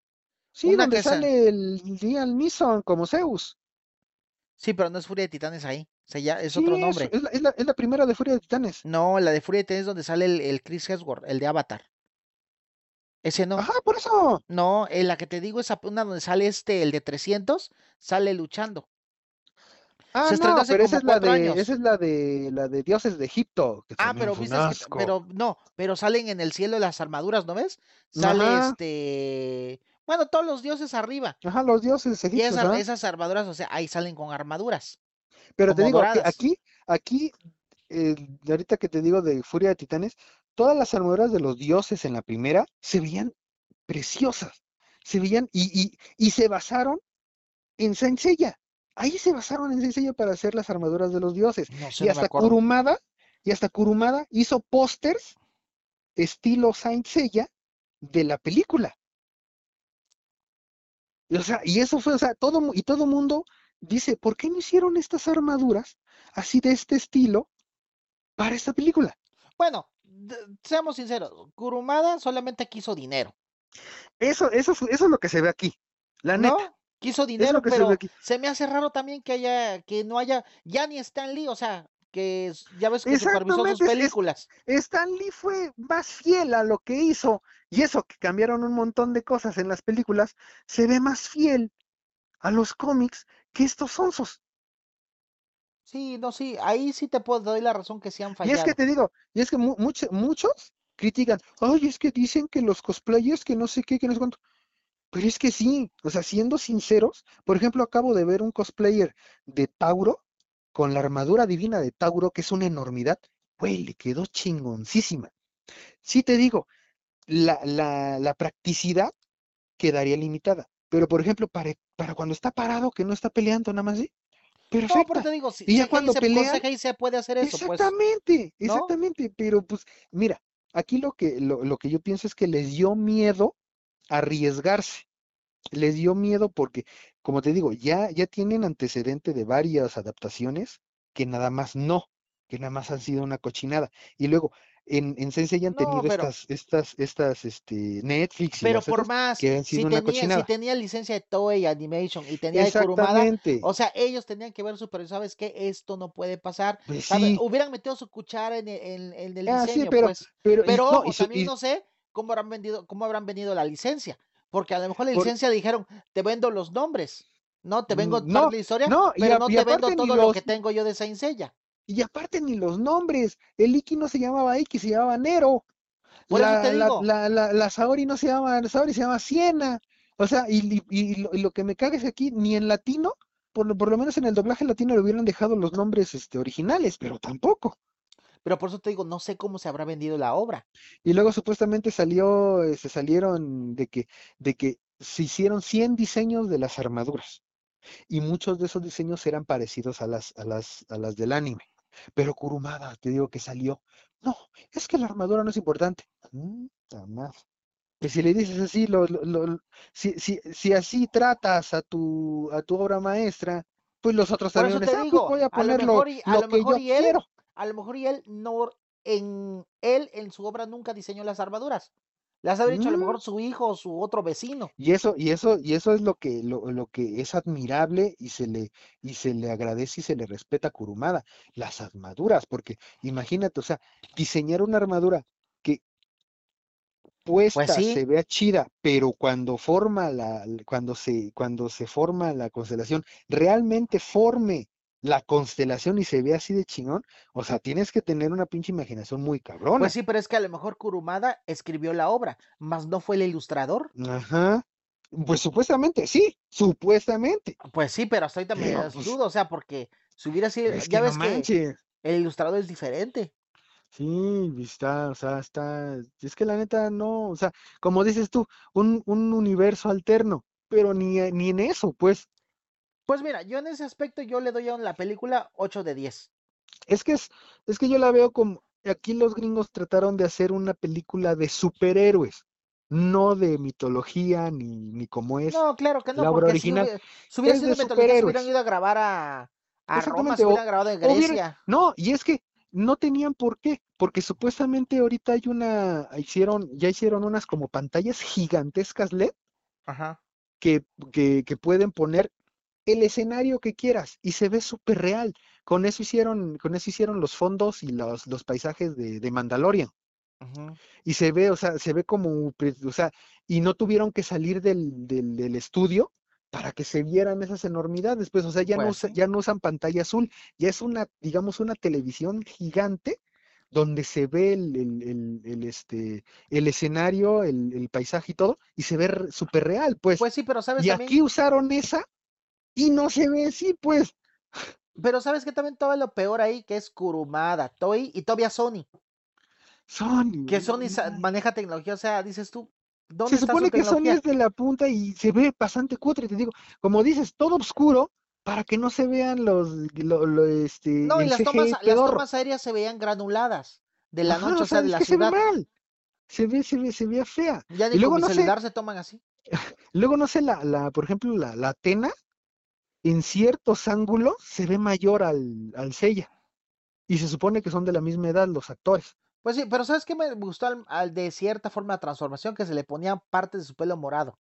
Sí, Una donde que sale el Liam Neeson como Zeus. Sí, pero no es Furia de Titanes ahí. O sea, ya es Sí, otro nombre. es la, es la- es la primera de Furia de Titanes. No, la de Furia de Titanes es donde sale el, el Chris Hemsworth, el de Avatar. Ese no. Ajá, por eso. No, en la que te digo es una donde sale este, el de 300, sale luchando. Ah, Se no, pero esa es la de, años. esa es la de la de dioses de Egipto, que Ah, pero viste, que- pero no, pero salen en el cielo las armaduras, ¿no ves? Sale Ajá. este, bueno, todos los dioses arriba. Ajá, los dioses Y egipcios, esas, ajá. esas armaduras, o sea, ahí salen con armaduras, Pero te digo doradas. aquí, aquí, eh, ahorita que te digo de Furia de Titanes, todas las armaduras de los dioses en la primera se veían preciosas, se veían y, y, y se basaron en Saint Seiya. Ahí se basaron en Saint Seiya para hacer las armaduras de los dioses. No sé, Y hasta. Kurumada, y hasta Kurumada hizo pósters estilo Saint Seiya de la película. Y, O sea, y eso fue, o sea, todo, y todo mundo dice, ¿por qué no hicieron estas armaduras así de este estilo para esta película? Bueno, seamos sinceros, Kurumada solamente quiso dinero, Eso, eso, eso es lo que se ve aquí, la ¿no? neta. Quiso dinero, se pero aquí. se me hace raro también que haya, que no haya, ya ni Stan Lee, o sea, que ya ves que supervisó sus es- películas. Stan Lee fue más fiel a lo que hizo, y eso que cambiaron un montón de cosas en las películas, se ve más fiel a los cómics que estos onzos. Sí, no, sí, ahí sí te puedo doy la razón que sí han Y es que fallado. te digo, y es que mu- mucho- muchos critican, ay, es que dicen que los cosplayers, que no sé qué, que no sé cuánto. Pero es que sí, o sea, siendo sinceros, por ejemplo, acabo de ver un cosplayer de Tauro con la armadura divina de Tauro, que es una enormidad. Güey, le quedó chingoncísima. Sí te digo, la, la, la practicidad quedaría limitada. Pero, por ejemplo, para, para cuando está parado, que no está peleando nada más, ¿sí? No, pero te digo, si Y ya cuando se, con CGI se puede hacer eso, pues, Exactamente, ¿no? exactamente, pero pues mira, aquí lo que lo, lo que yo pienso es que les dio miedo arriesgarse, les dio miedo porque, como te digo, ya ya tienen antecedente de varias adaptaciones que nada más no, que nada más han sido una cochinada. Y luego en en Sensei han No, tenido pero, estas estas estas este Netflix y pero por más, que han si una tenía, si tenía licencia de Toei Animation y tenía de Kurumada, o sea, ellos tenían que ver supervisado, ¿sabes qué? Esto no puede pasar, Pues sí. Hubieran metido su cuchara en el, en- en el Ah, sí, diseño, pero pues. pero y Pero no, y su- también y no sé cómo habrán vendido, cómo habrán vendido la licencia, porque a lo mejor la por licencia dijeron, te vendo los nombres, no, te vengo mm, no, de la historia, no, y, pero a- no y te vendo todo lo que tengo yo de Saint Seiya. Y aparte ni los nombres. El Iki no se llamaba Iki, se llamaba Nero. Por eso La, te la, digo, la, la, la Saori no se llama Saori, se llama Siena. O sea, y, y- y lo, y lo que me caga es aquí, ni en latino, por lo, por lo menos en el doblaje latino le hubieran dejado los nombres este, originales, pero tampoco. pero por eso te digo, no sé cómo se habrá vendido la obra. Y luego supuestamente salió, se salieron de que, de que se hicieron 100 diseños de las armaduras. Y muchos de esos diseños eran parecidos a las, a las, a las del anime. Pero Kurumada, te digo que salió. No, es que la armadura no es importante. Ta madre. Que si le dices así, lo, lo- lo- si, si, si así tratas a tu, a tu obra maestra, pues los otros Por también ah, pues voy a a lo poner lo, mejor y, a lo mejor y él, a lo mejor y él no, en él, en su obra nunca diseñó las armaduras. Las habría dicho a lo Mm, mejor su hijo o su otro vecino. Y eso, y eso, y eso es lo que, lo, lo que es admirable y se le, y se le agradece y se le respeta a Kurumada, las armaduras, porque imagínate, o sea, diseñar una armadura que Pues puesta sí, se vea chida, pero cuando forma la, cuando se, cuando se forma la constelación, realmente forme la constelación y se ve así de chingón, o sea, tienes que tener una pinche imaginación muy cabrona. Pues sí, pero es que a lo mejor Kurumada escribió la obra, más no fue el ilustrador. Ajá. Pues supuestamente, sí, supuestamente. Pues sí, pero hasta ahorita me Pero, pues, dudo, o sea, porque si hubiera sido, Es ya que no ves que el ilustrador es diferente. Sí, está, o sea, está, es que la neta no, o sea, como dices tú, un, un universo alterno, pero ni, ni en eso, pues, Pues mira, yo en ese aspecto yo le doy a la película 8 de 10. es que es, es que yo la veo como, aquí los gringos trataron de hacer una película de superhéroes, no de mitología, ni, ni como es No, claro que no, la obra porque si original, hubiera, si hubiera sido de mitología, se hubieran ido a grabar a, a Roma, se hubieran grabado en hubiera- Grecia. no, y es que no tenían por qué, porque supuestamente ahorita hay una, hicieron, ya hicieron unas como pantallas gigantescas LED Ajá. que, que, que pueden poner el escenario que quieras y se ve súper real. Con eso hicieron, con eso hicieron los fondos y los, los paisajes de, de Mandalorian. Y se ve, o sea, se ve como, pre- o sea, y no tuvieron que salir del, del, del estudio para que se vieran esas enormidades, pues, o sea, ya no, Pues sí. ya no usan pantalla azul, ya es una, digamos, una televisión gigante donde se ve el, el, el, el, este, el escenario, el, el paisaje y todo, y se ve súper real, pues. Pues sí, pero sabes Y también, aquí usaron esa y no se ve así, pues. pero sabes que también todo lo peor ahí, que es Kurumada, Toei y todavía Sony, Sony, que Sony maneja tecnología, o sea, dices tú, ¿dónde Se está su supone que Sony es de la punta y se ve bastante cutre, te digo. Como dices, todo oscuro para que no se vean los, lo, lo, este, No, y las tomas, las tomas aéreas se veían granuladas de la Ajá, noche, o sea, de la que se ve ciudad. mal. Se ve, se ve, se ve fea. Ya Y con luego mi no sé, se toman así. luego no sé, la, la, por ejemplo, la, la Atena, en ciertos ángulos se ve mayor al, al Seiya. Y se supone que son de la misma edad los actores. Pues sí, pero ¿sabes qué me gustó al, al de cierta forma la transformación? Que se le ponían partes de su pelo morado.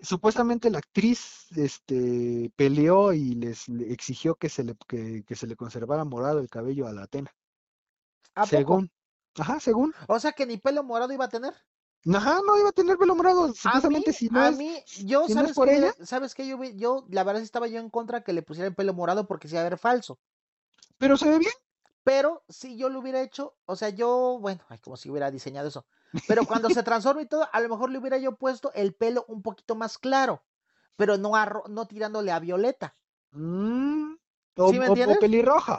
Supuestamente la actriz este, peleó y les le exigió que se le, que, que se le conservara morado el cabello a la Atena. ¿A poco? Según. Ajá, según. O sea que ni pelo morado iba a tener. Ajá, no iba a tener pelo morado. Mí, Supuestamente si no a es, mí, yo, si no es ¿sabes por qué? ella, ¿Sabes qué? Yo, yo, la verdad estaba yo en contra que le pusiera el pelo morado porque se iba a ver falso. pero se ve bien. Pero si yo lo hubiera hecho, o sea, yo, bueno, ay, como si hubiera diseñado eso. Pero cuando se transforma y todo, a lo mejor le hubiera yo puesto el pelo un poquito más claro, pero no, a no tirándole a violeta. Mm, o, ¿Sí me o- o entiendes? pelirroja,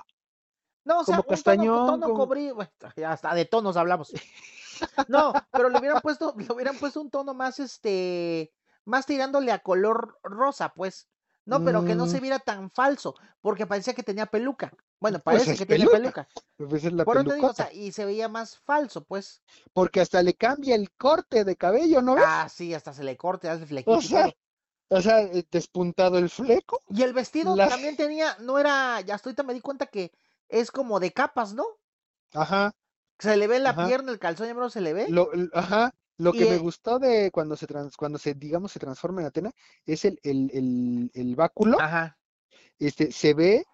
No, o sea, como un tono, castañón, tono como... cobrí, bueno, ya hasta de tonos hablamos. No, pero le hubieran puesto, le hubieran puesto un tono más, este, más tirándole a color rosa, pues. No, pero que no se Mm, viera tan falso, porque parecía que tenía peluca. Bueno, pues parece que tiene peluca. peluca. Pues es la Por eso digo, o sea, y se veía más falso, pues. Porque hasta le cambia el corte de cabello, ¿no ves? Ah, sí, hasta se le corte, hace O flequito y sea, o sea, eh, despuntado el fleco. Y el vestido Las... también tenía, no era, ya hasta ahorita me di cuenta que es como de capas, ¿no? Ajá, Se le ve la ajá. pierna, el calzón, ya se le ve. Lo, ajá. Lo Y que me eh, gustó de cuando se trans, cuando se, digamos, se transforma en Atena es el, el, el, el báculo. ajá, Este, se ve,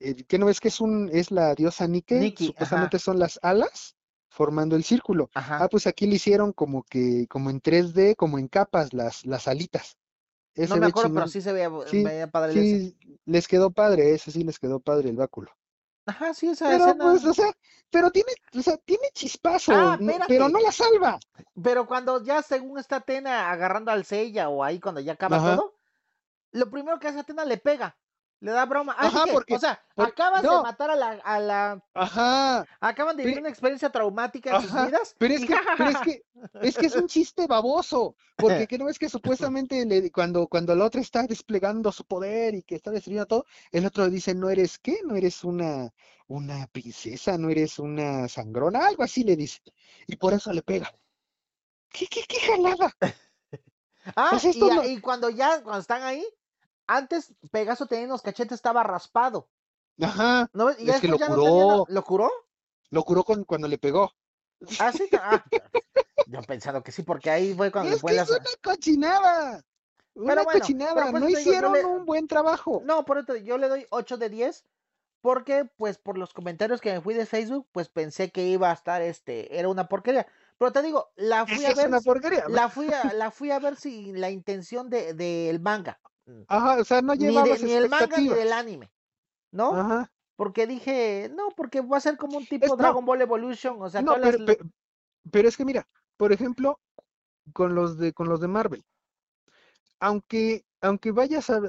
eh, ¿qué no ves que es un, es la diosa Nike? Ajá, Supuestamente son las alas formando el círculo. Ah, ajá. pues aquí le hicieron como que, como en 3D, como en capas, las, las alitas. No me acuerdo, pero sí se veía, Sí, veía padre ese. sí, les quedó padre, ese sí les quedó padre el báculo. Ajá, sí, esa Pero pues, escena. o sea, pero tiene, o sea, tiene chispazo, Ah, pero no la salva. Pero cuando ya según está Atena agarrando al Seiya o ahí cuando ya acaba Ajá, todo, lo primero que hace Atena le pega, le da broma. Ajá, que, o sea, acabas de matar a la, a la, ajá, acaban de vivir una experiencia traumática en sus vidas pero es que, pero es que, es que es un chiste baboso, porque que no es que supuestamente le- cuando, cuando la otra está desplegando su poder y que está destruyendo todo, el otro le dice, no eres qué, no eres una, una princesa, no eres una sangrona, algo así le dice, y por eso le pega. ¿Qué, qué, qué jalada? Ah, Pues no, y cuando ya, cuando están ahí, antes Pegaso tenía los cachetes, estaba raspado. ajá, ¿No? Y es que lo no curó, ¿Lo curó? lo curó con, cuando le pegó. Ah, sí. Ah, yo pensando que sí, porque ahí fue cuando le Es fue que la... es una cochinada, Pero bueno, cochinada, no digo, hicieron le... un buen trabajo. No, por eso yo le doy 8 de 10 porque pues por los comentarios que me fui de Facebook, pues pensé que iba a estar este, era una porquería. Pero te digo, la fui a es ver, una porquería. la fui a, la fui a ver sin la intención de del manga. Mm. Ajaba, o sea, no Ni de, llevabas ni el manga ni del anime. ¿no? Ajá. Porque dije, no, porque va a ser como un tipo Es- no. Dragon Ball Evolution, o sea, No, pero, las... pero es que mira, por ejemplo, con los de con los de Marvel, aunque aunque vayas a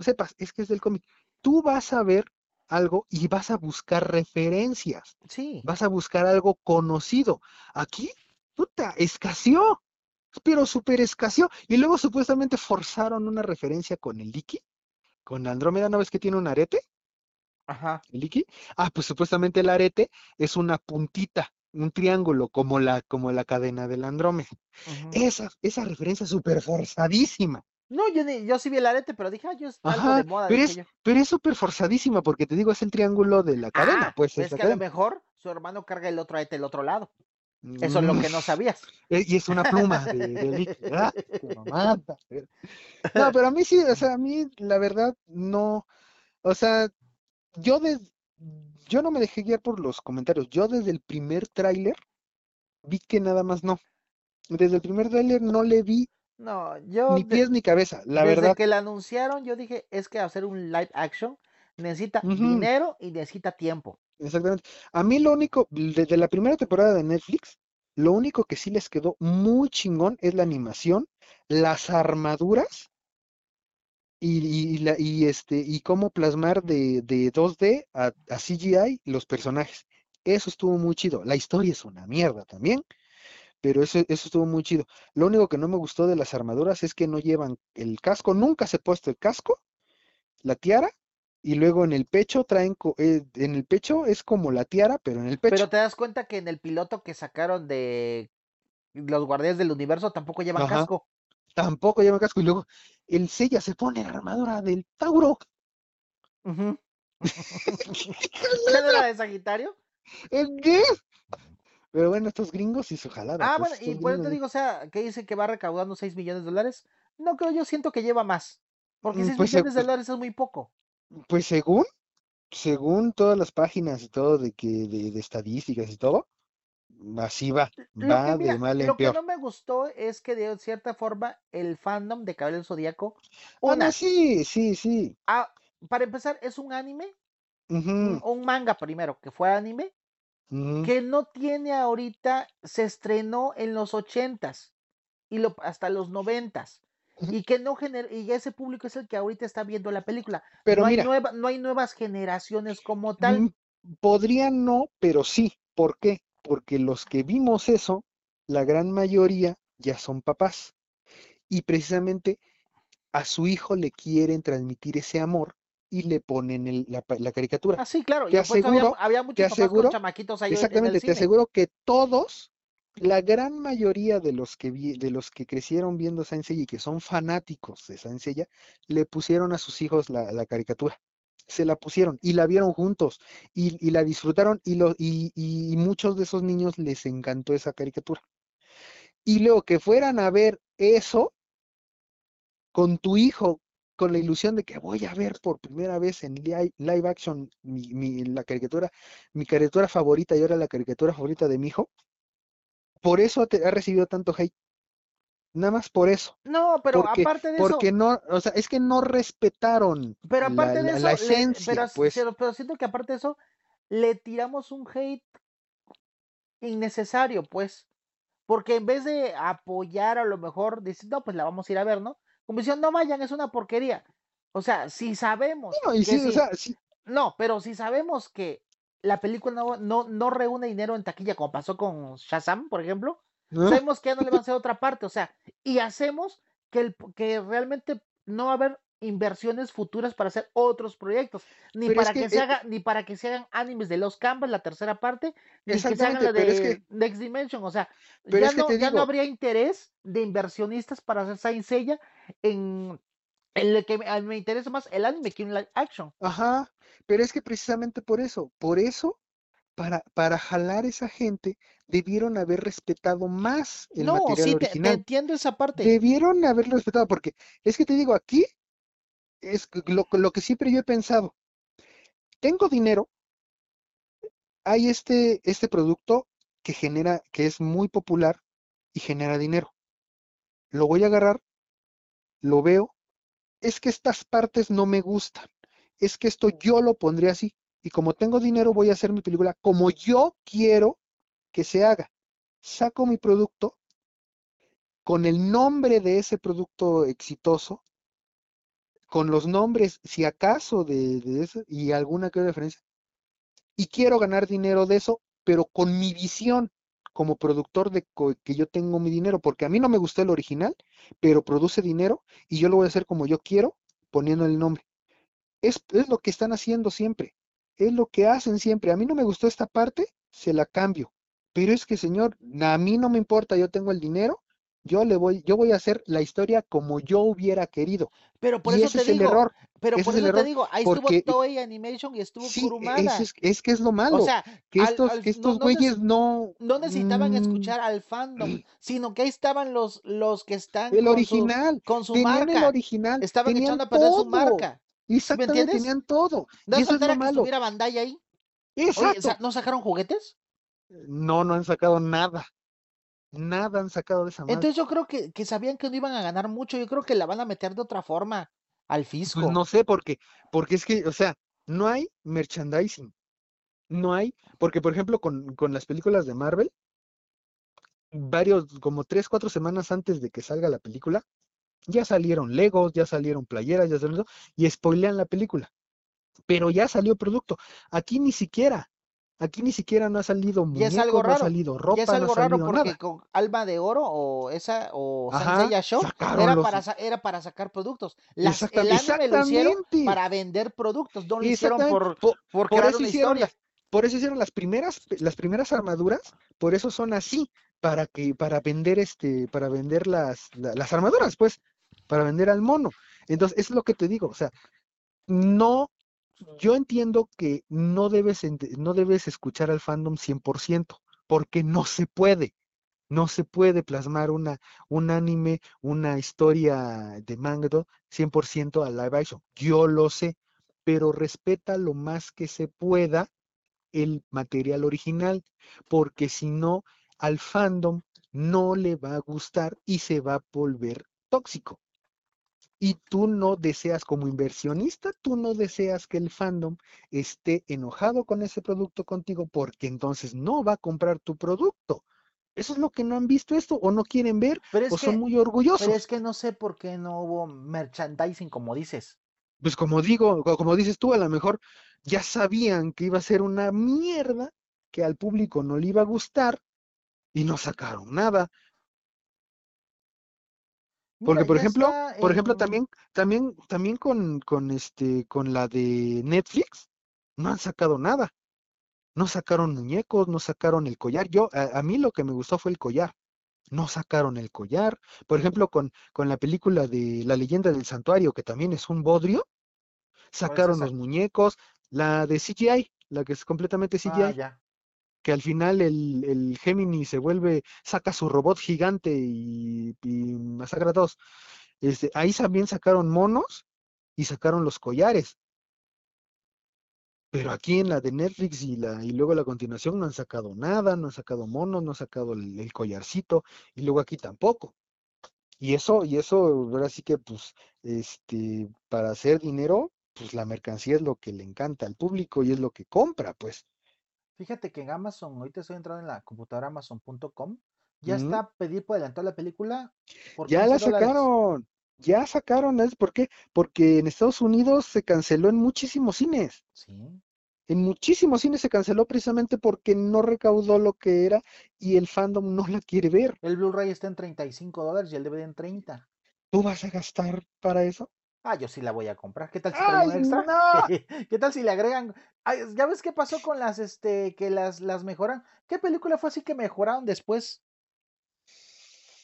sepas, es que es del cómic, tú vas a ver algo y vas a buscar referencias, Sí, vas a buscar algo conocido. Aquí, puta, escaseó, pero súper escaseó. Y luego supuestamente forzaron una referencia con el Iki, con Andrómeda, ¿no ves que tiene un arete? ajá. ¿El Iki? Ah, pues supuestamente el arete es una puntita, un triángulo, como la, como la cadena del Andrómeda. Esa, esa referencia súper forzadísima. No, yo, ni- yo sí vi el arete, pero dije, ah, yo es algo Ajá, de moda, pero es, yo. pero es súper forzadísima, porque te digo, es el triángulo de la cadena, Ah, pues es que a lo mejor su hermano carga el otro arete del otro lado. Eso es lo Mm, que no sabías. eh, Y es una pluma de, de Iki. Ah, qué mamada. No, pero a mí sí, o sea, a mí la verdad no, o sea, yo de, yo no me dejé guiar por los comentarios. Yo desde el primer tráiler vi que nada más no. Desde el primer tráiler no le vi No, yo ni de- pies ni cabeza, la desde verdad. que la anunciaron, yo dije, es que hacer un live action necesita dinero y necesita tiempo. Exactamente. A mí lo único, desde la primera temporada de Netflix, lo único que sí les quedó muy chingón es la animación, las armaduras y, la- y este, y cómo plasmar de, de 2D a, a CGI los personajes. Eso estuvo muy chido. La historia es una mierda también, pero eso, eso estuvo muy chido. Lo único que no me gustó de las armaduras es que no llevan el casco, nunca se ha puesto el casco, la tiara, y luego en el pecho traen, eh, en el pecho es como la tiara, pero en el pecho. Pero te das cuenta que en el piloto que sacaron de los Guardianes del Universo tampoco llevan Ajá. casco. Tampoco lleva casco. Y luego el Seiya se pone la armadura del Tauro. ¿Quién era de Sagitario? ¿El qué? Pero bueno, estos gringos y su jalada. Ah, pues, bueno, y por eso te digo, o sea, que dice que va recaudando 6 millones de dólares. No creo, yo siento que lleva más. Porque Mm, 6 pues, se- millones de pues- dólares es muy poco. Pues según, según todas las páginas y todo de que, de, de estadísticas y todo, así va, Lo va que, mira, de mal en lo que peor. no me gustó es que de cierta forma el fandom de Caballero Zodíaco, Ah, una, sí, sí, sí. ah, para empezar, es un anime, un, un manga primero, que fue anime, que no tiene ahorita, se estrenó en los ochentas y lo, hasta los noventas. Y que no gener y ese público es el que ahorita está viendo la película. Pero no, hay mira, nueva, no hay nuevas generaciones como tal. mm, podría no, pero sí. ¿Por qué? Porque los que vimos eso, la gran mayoría ya son papás. Y precisamente a su hijo le quieren transmitir ese amor y le ponen el- la, caricatura. Ah, sí, claro. Te Y pues había, aseguro- había muchos papás aseguro- con chamaquitos ahí en- en el Exactamente, te aseguro que todos, la gran mayoría de los que de los que crecieron viendo Saint Seiya y que son fanáticos de Saint Seiya, le pusieron a sus hijos la, la caricatura. Se la pusieron y la vieron juntos y, y la disfrutaron y, lo, y, y muchos de esos niños les encantó esa caricatura. Y luego que fueran a ver eso con tu hijo, con la ilusión de que voy a ver por primera vez en li- live action mi, mi- la caricatura, mi caricatura favorita y ahora la caricatura favorita de mi hijo, por eso te- ha recibido tanto hate. Nada más por eso. No, pero porque, aparte de porque eso, no, o sea, es que no respetaron pero la, aparte de la- eso, la le- esencia, pero, pues. pero, pero siento que aparte de eso, le tiramos un hate innecesario, pues. Porque en vez de apoyar a lo mejor, decir, no, pues la vamos a ir a ver, ¿no? Como diciendo, no vayan, es una porquería. O sea, si sabemos No, y que sí, o si- sea, sí, No, pero si sabemos que la película no, no, no reúne dinero en taquilla, como pasó con Shazam, por ejemplo, sabemos que ya no le van a hacer otra parte, o sea, y hacemos que, el, que realmente no va a haber inversiones futuras para hacer otros proyectos, ni Pero es para que, que, se eh, haga, ni para que se hagan animes de los Canvas, la tercera parte, ni que se hagan la es de que, Next Dimension, o sea, ya no, ya no habría interés de inversionistas para hacer Saint Seiya en el que me, interesa más el anime que un live action. ajá, pero es que precisamente por eso, por eso, para, para jalar esa gente, debieron haber respetado más el No, material sí, te, te original. entiendo esa parte. Debieron haberlo respetado, porque es que te digo, aquí es lo, lo que siempre yo he pensado. Tengo dinero, hay este, este producto que genera, que es muy popular y genera dinero. Lo voy a agarrar, lo veo, es que estas partes no me gustan. es que esto yo lo pondré así. Y como tengo dinero, voy a hacer mi película como yo quiero que se haga. Saco mi producto con el nombre de ese producto exitoso, con los nombres, si acaso, de, de eso y alguna que otra referencia. Y quiero ganar dinero de eso, pero con mi visión como productor de que yo tengo mi dinero, porque a mí no me gustó el original, pero produce dinero y yo lo voy a hacer como yo quiero, poniendo el nombre. Es, es lo que están haciendo siempre, es lo que hacen siempre. A mí no me gustó esta parte, se la cambio. Pero es que, señor, a mí no me importa, yo tengo el dinero, yo le voy, yo voy a hacer la historia como yo hubiera querido. Pero por y eso ese te es digo, el error. pero ese por es el eso te error, digo, ahí porque- estuvo Toei Animation y estuvo Sí, Kurumada. ese es, es que es lo malo. O sea, que estos, al- que no- estos no güeyes no. no necesitaban mm, escuchar al fandom, sino que ahí estaban los, los que están El con original. su, con su Tenían el marca. original. Estaban echando a perder su marca. Exactamente, entiendes? tenían todo. No y eso es que estuviera Bandai ahí. Exacto. ¿no sacaron juguetes? No, no han sacado nada. Nada han sacado de esa madre. Entonces yo creo que, que sabían que no iban a ganar mucho. Yo creo que la van a meter de otra forma al fisco. Pues no sé por qué. Porque es que, o sea, no hay merchandising. No hay. Porque, por ejemplo, con, con las películas de Marvel, varios, como tres, cuatro semanas antes de que salga la película, ya salieron Legos, ya salieron playeras, ya salieron eso, y spoilean la película. Pero ya salió producto. Aquí ni siquiera. Aquí ni siquiera no ha salido Y es algo no ha raro. salido Y ropa, es no algo raro porque nada. con Alma de Oro o esa o Ajá, Show era los- para, sa- era para sacar productos. Las, Exacta- el anime lo hicieron exactamente. para vender productos, no lo hicieron Exactamente. por, Po- por eso una hicieron historia. las, por eso hicieron las primeras, las primeras armaduras, por eso son así, para que, para vender este, para vender las, la- las armaduras, pues, para vender al mono. Entonces, es lo que te digo, o sea, no, yo entiendo que no debes, no debes escuchar al fandom 100%, porque no se puede. No se puede plasmar una, un anime, una historia de manga, todo, 100% a live action. Yo lo sé, pero respeta lo más que se pueda el material original, porque si no, al fandom no le va a gustar y se va a volver tóxico. Y tú no deseas, como inversionista, tú no deseas que el fandom esté enojado con ese producto contigo, porque entonces no va a comprar tu producto. Eso es lo que no han visto esto, o no quieren ver, Pero es o son muy orgullosos. pero es que no sé por qué no hubo merchandising como dices. Pues como digo, co- como dices tú, a lo mejor ya sabían que iba a ser una mierda, que al público no le iba a gustar, y no sacaron nada. Porque, Mira, por ejemplo, por ejemplo, en- también, también, también con, con este, con la de Netflix, no han sacado nada. No sacaron muñecos, no sacaron el collar. Yo, a, a mí lo que me gustó fue el collar. No sacaron el collar. Por ejemplo, con, con la película de La leyenda del santuario, que también es un bodrio, sacaron los muñecos. La de CGI, la que es completamente CGI, Ah, ya. Que al final el, el Gemini se vuelve, saca su robot gigante y, y masacra a todos. Este, ahí también sacaron monos y sacaron los collares. Pero aquí en la de Netflix y, la, y luego la continuación no han sacado nada, no han sacado monos, no han sacado el, el collarcito, y luego aquí tampoco. Y eso, y eso, ahora sí que pues, este, para hacer dinero, pues la mercancía es lo que le encanta al público y es lo que compra, pues. Fíjate que en Amazon, ahorita estoy entrando en la computadora amazon.com, ya Ujú. está pedir por adelantado la película por Ya 15 la sacaron, ya sacaron, ¿sabes por qué? Porque en Estados Unidos se canceló en muchísimos cines. Sí. En muchísimos cines se canceló precisamente porque no recaudó lo que era y el fandom no la quiere ver. El Blu-ray está en 35 dólares y el DVD en 30. ¿Tú vas a gastar para eso? Ah, yo sí la voy a comprar. ¿Qué tal si trae un ¡Ay, extra? no! ¿Qué tal si le agregan? Ay, ¿ya ves qué pasó con las, este, que las, las mejoran? ¿Qué película fue así que mejoraron después?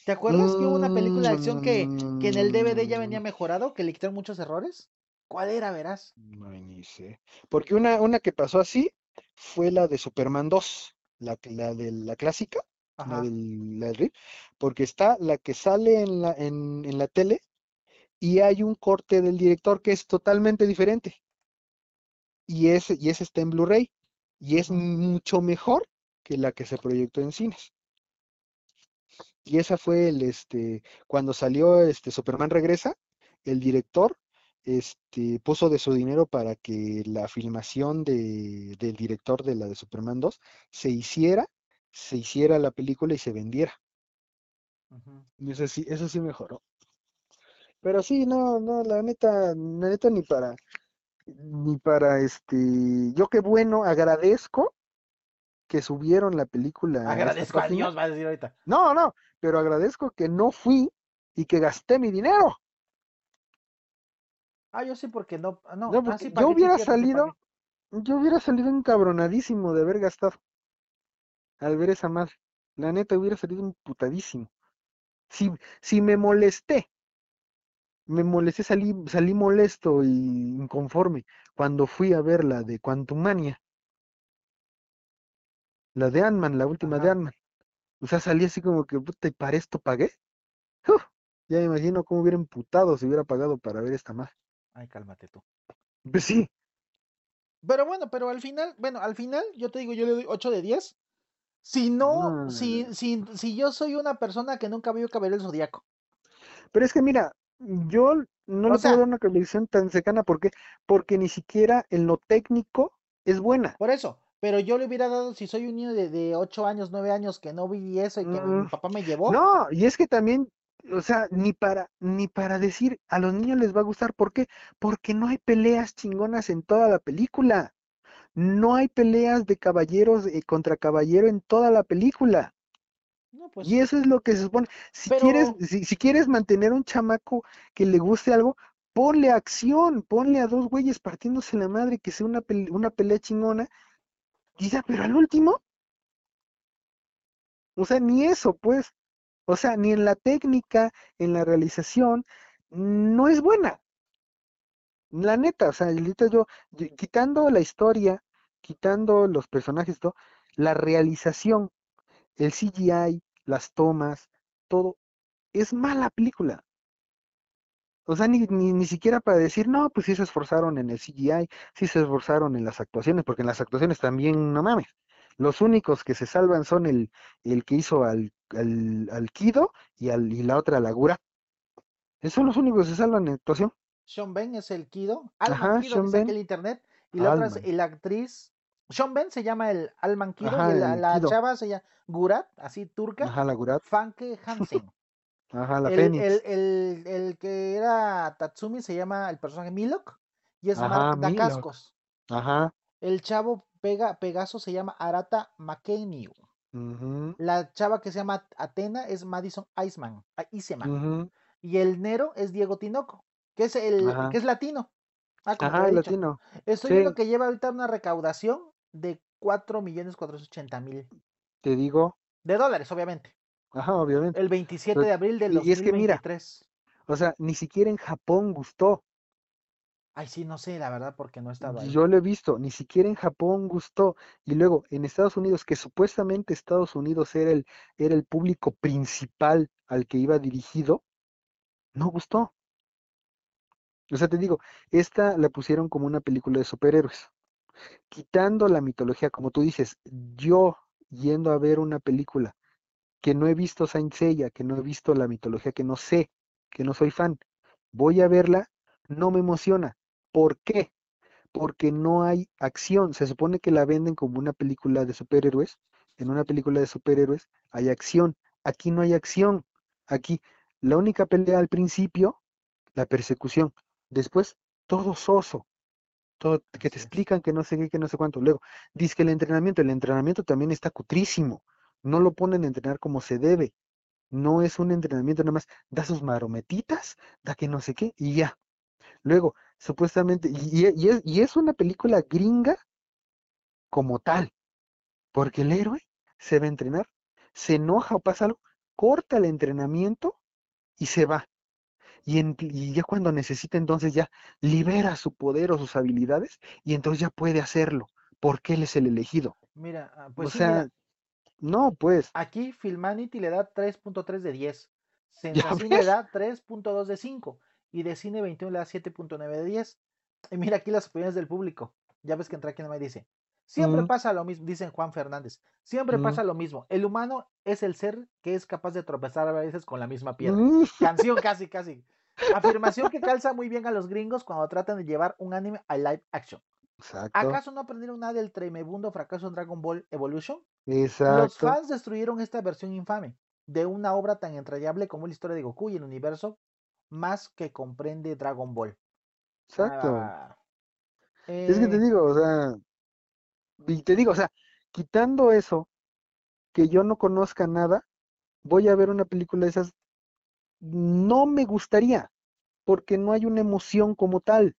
¿Te acuerdas que hubo una película de acción que, que en el DVD ya venía Mm, mejorado, que le quitaron muchos errores? ¿Cuál era, verás? No, ni sé. Porque una, una que pasó así fue la de Superman 2, la, la de la clásica, la del, la del RIP, porque está la que sale en la, en, en la tele y hay un corte del director que es totalmente diferente. Y ese, y ese está en Blu-ray y es mucho mejor que la que se proyectó en cines. Y esa fue el, este, cuando salió este Superman Regresa, el director este, puso de su dinero para que la filmación de, del director de la de Superman 2 se hiciera, se hiciera la película y se vendiera. Y eso sí, eso sí mejoró. Pero sí, no, no, la neta, la neta ni para, ni para este, yo qué bueno, agradezco que subieron la película. Agradezco a. Dios, va a decir ahorita. No, no, pero agradezco que no fui y que gasté mi dinero. Ah, yo sí, porque no. ah, No, No, ah, sí yo hubiera salido, yo hubiera salido encabronadísimo de haber gastado al ver esa madre. La neta hubiera salido emputadísimo. Si, si me molesté, me molesté, salí, salí molesto y inconforme cuando fui a ver la de Quantumania. La de Ant-Man, la última de. Ant-Man. O sea, salí así como que, puta, ¿y para esto pagué? Uf, ya me imagino cómo hubiera emputado si hubiera pagado para ver esta madre. Ay, cálmate tú. Pues sí, Pero bueno, pero al final, bueno, al final, yo te digo, yo le doy 8 de 10. Si no, No, si, si, si yo soy una persona que nunca vio Caballero del Zodíaco. Pero es que mira, yo no O le sea- puedo dar una calificación tan cercana, ¿por qué? Porque ni siquiera en lo técnico es buena. Por eso. Pero yo le hubiera dado, si soy un niño de, de 8 años, 9 años que no vi eso y que mi, mi Mm, papá me llevó. No, y es que también, o sea, ni para, ni para decir a los niños les va a gustar, ¿por qué? Porque no hay peleas chingonas en toda la película. No hay peleas de caballeros eh, contra caballero en toda la película. No, pues. Y eso es lo que se supone. Si quieres, si, si quieres mantener un chamaco que le guste algo, ponle acción, ponle a dos güeyes partiéndose la madre, que sea una, pele- una pelea chingona. Y ya, pero al último, o sea, ni eso, pues. O sea, ni en la técnica, en la realización, no es buena. La neta, o sea, ahorita yo, yo- quitando la historia, quitando los personajes, todo, la realización, el CGI, las tomas, todo, es mala película. O sea, ni, ni, ni siquiera para decir, no, pues sí se esforzaron en el CGI, sí se esforzaron en las actuaciones, porque en las actuaciones también, no mames. Los únicos que se salvan son el, el que hizo al, al, al Kido y, al, y la otra, la Gura. Esos son los únicos que se salvan en actuación. Sean Ben es el Kido. Alman Ajá, Kido Sean Ben. el internet. Y la otra es la actriz. Sean Ben se llama el Alman Kido Ajá, y la, chava se llama Gurat, así turca. Ajá, la Gurat. Funke Hansen. Ajá, la el, Fénix. el, el, el que era Tatsumi se llama el personaje Milok y es Ajá, Milok. Dacascos. Ajá. El chavo pega, Pegaso se llama Arata McKenny. ujú, La chava que se llama Atena es Madison Iceman, Iceman. Y el Nero es Diego Tinoco, que es el Ajá. que es latino. Ah, Ajá, el latino. Estoy Sí. viendo que lleva ahorita una recaudación de 4 millones 480 mil Te digo. de dólares, obviamente. Ajá, obviamente. El 27 Pero- de abril del y es que mira, 2023. O sea, ni siquiera en Japón gustó. Ay, sí, no sé, la verdad, porque no he estado ahí. Yo lo he visto, ni siquiera en Japón gustó. Y luego en Estados Unidos, que supuestamente Estados Unidos era el, era el público principal al que iba dirigido, no gustó. O sea, te digo, esta la pusieron como una película de superhéroes. Quitando la mitología, como tú dices, yo yendo a ver una película que no he visto Saint Seiya, que no he visto la mitología, que no sé, que no soy fan, voy a verla, no me emociona. ¿Por qué? Porque no hay acción. Se supone que la venden como una película de superhéroes. En una película de superhéroes hay acción. Aquí no hay acción. Aquí la única pelea al principio, la persecución. Después, todo soso. Todo, que te explican que no sé qué, que no sé cuánto. Luego, dice que el entrenamiento, el entrenamiento también está cutrísimo. No lo ponen a entrenar como se debe. No es un entrenamiento nada más. Da sus marometitas, da que no sé qué, y ya. Luego, supuestamente, y es, y es una película gringa como tal, porque el héroe se va a entrenar, se enoja o pasa algo, corta el entrenamiento y se va. Y, en- y ya cuando necesita, entonces ya libera su poder o sus habilidades y entonces ya puede hacerlo, porque él es el elegido. Mira, ah, pues o sí, sea, mira, no, pues, aquí Filmanity le da 3.3 de 10. ya Sensacine le da 3.2 de 5. Y de Cine 21 le da 7.9 de 10. Y mira aquí las opiniones del público. Ya ves que entra aquí me dice. Siempre Mm, pasa lo mismo, dicen Juan Fernández. Siempre mm, pasa lo mismo. El humano es el ser que es capaz de tropezar a veces con la misma piedra. mm, Canción casi, casi. Afirmación que calza muy bien a los gringos cuando tratan de llevar un anime a live action. Exacto. ¿Acaso no aprendieron nada del tremebundo fracaso en Dragon Ball Evolution? Los fans destruyeron esta versión infame de una obra tan entrañable como la historia de Goku y el universo más que comprende Dragon Ball. Exacto. Ah, Es que te eh, digo, o sea, y te digo, o sea, quitando eso, que yo no conozca nada, voy a ver una película de esas, no me gustaría, porque no hay una emoción como tal.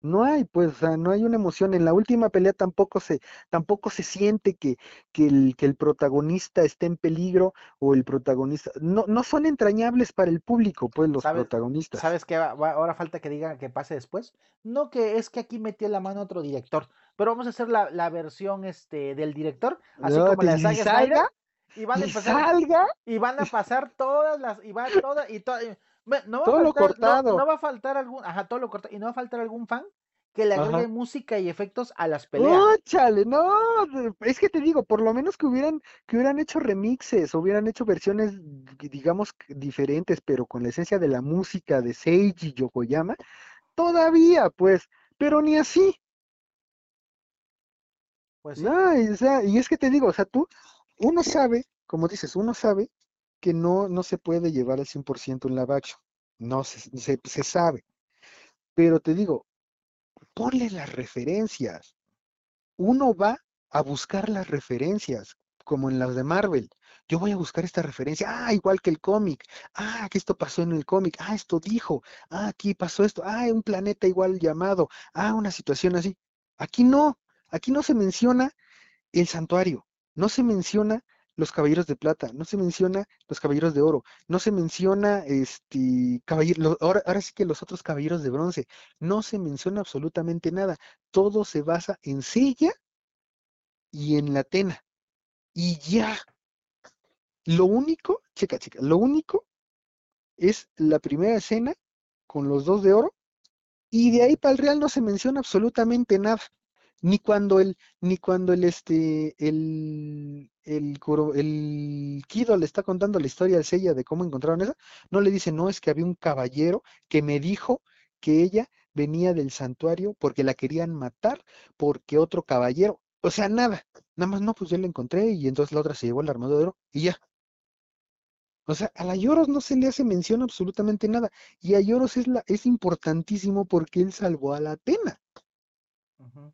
No hay, pues, o sea, no hay una emoción. En la última pelea tampoco se, tampoco se siente que, que el, que el protagonista esté en peligro o el protagonista. No, no son entrañables para el público, pues, los ¿sabes, protagonistas. ¿Sabes qué? Ahora falta que diga que pase después. No que es que aquí metió la mano otro director, pero vamos a hacer la, la versión este, del director, así No, como la de y van a y empezar salga y van a pasar todas las y va toda y to- ve, no va todo a lo faltar no, cortado. no va a faltar algún ajá todo lo cortado y no va a faltar algún fan que le agregue Ajá. música y efectos a las peleas ¡Oh, chale! No, es que te digo, por lo menos que hubieran, que hubieran hecho remixes, hubieran hecho versiones, di- digamos, diferentes, pero con la esencia de la música de Seiji Yokoyama, todavía, pues, pero ni así. pues sí No, y, o sea, y es que te digo, o sea, tú, uno sabe, como dices, uno sabe que no, no se puede llevar al 100% en live action. No se, se, se sabe. Pero te digo, ponle las referencias. Uno va a buscar las referencias, como en las de Marvel. Yo voy a buscar esta referencia. Ah, igual que el cómic. Ah, que esto pasó en el cómic. Ah, esto dijo. Ah, aquí pasó esto. Ah, un planeta igual llamado. Ah, una situación así. Aquí no. Aquí no se menciona el santuario. No se menciona los caballeros de plata, no se menciona los caballeros de oro, no se menciona este caballero, ahora, sí que los otros caballeros de bronce, no se menciona absolutamente nada. Todo se basa en Sella y en la Atena. Y ya. Lo único, checa, checa, lo único es la primera escena con los dos de oro y de ahí para el real no se menciona absolutamente nada. Ni cuando el, ni cuando el este, el, el, Kido le está contando la historia al Seiya de cómo encontraron esa, no le dice, no, es que había un caballero que me dijo que ella venía del santuario porque la querían matar, porque otro caballero, o sea, nada, nada más no, pues yo la encontré y entonces la otra se llevó el armadura de oro y ya. O sea, a la Lloros no se le hace mención absolutamente nada. Y a Lloros es, la, es importantísimo porque él salvó a la Atena. Ujú.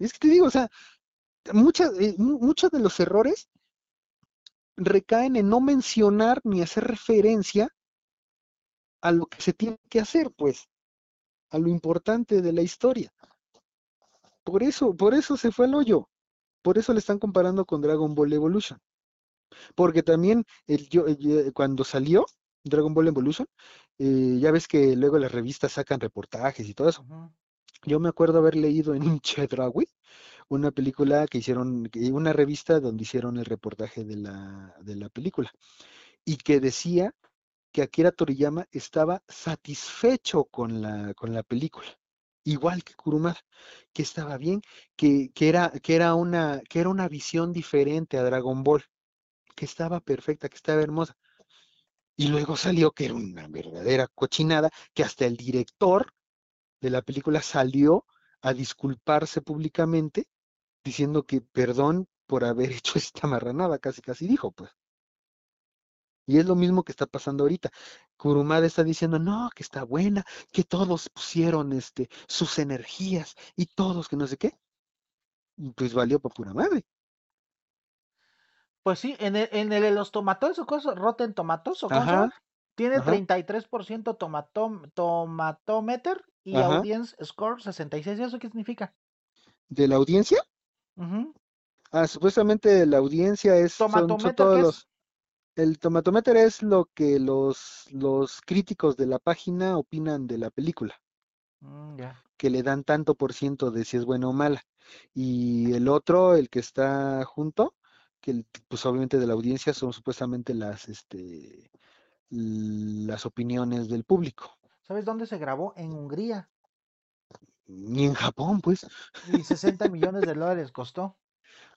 Es que te digo, o sea, muchas, eh, mu- muchos de los errores recaen en no mencionar ni hacer referencia a lo que se tiene que hacer, pues, a lo importante de la historia. Por eso, por eso se fue al hoyo. Por eso le están comparando con Dragon Ball Evolution. Porque también el, yo, eh, cuando salió Dragon Ball Evolution, eh, ya ves que luego las revistas sacan reportajes y todo eso. Yo me acuerdo haber leído en un Chedraui una película que hicieron, una revista donde hicieron el reportaje de la, de la película y que decía que Akira Toriyama estaba satisfecho con la, con la película, igual que Kurumada, que estaba bien, que, que era, que era una, que era una visión diferente a Dragon Ball, que estaba perfecta, que estaba hermosa. Y luego salió que era una verdadera cochinada, que hasta el director de la película salió a disculparse públicamente diciendo que perdón por haber hecho esta marranada, casi casi dijo, pues. Y es lo mismo que está pasando ahorita. Kurumada está diciendo, no, que está buena, que todos pusieron este, sus energías y todos que no sé qué. Pues valió para pura madre. pues sí en el, en el de los tomatos o cosas Rotten Tomatoes o Ajá, tiene ajá, 33% tomatom, tomatometer y ajá. audience score 66 ¿eso qué significa? ¿De la audiencia? Ah, supuestamente la audiencia es, son, son Tomatometer todos los, el tomatometer es lo que los, los críticos de la página opinan de la película. Mm, que le dan tanto por ciento de si es buena o mala. Y el otro, el que está junto, que pues obviamente de la audiencia son supuestamente las, este, las opiniones del público. ¿Sabes dónde se grabó? En Hungría. Ni en Japón, pues. Y 60 millones de dólares costó.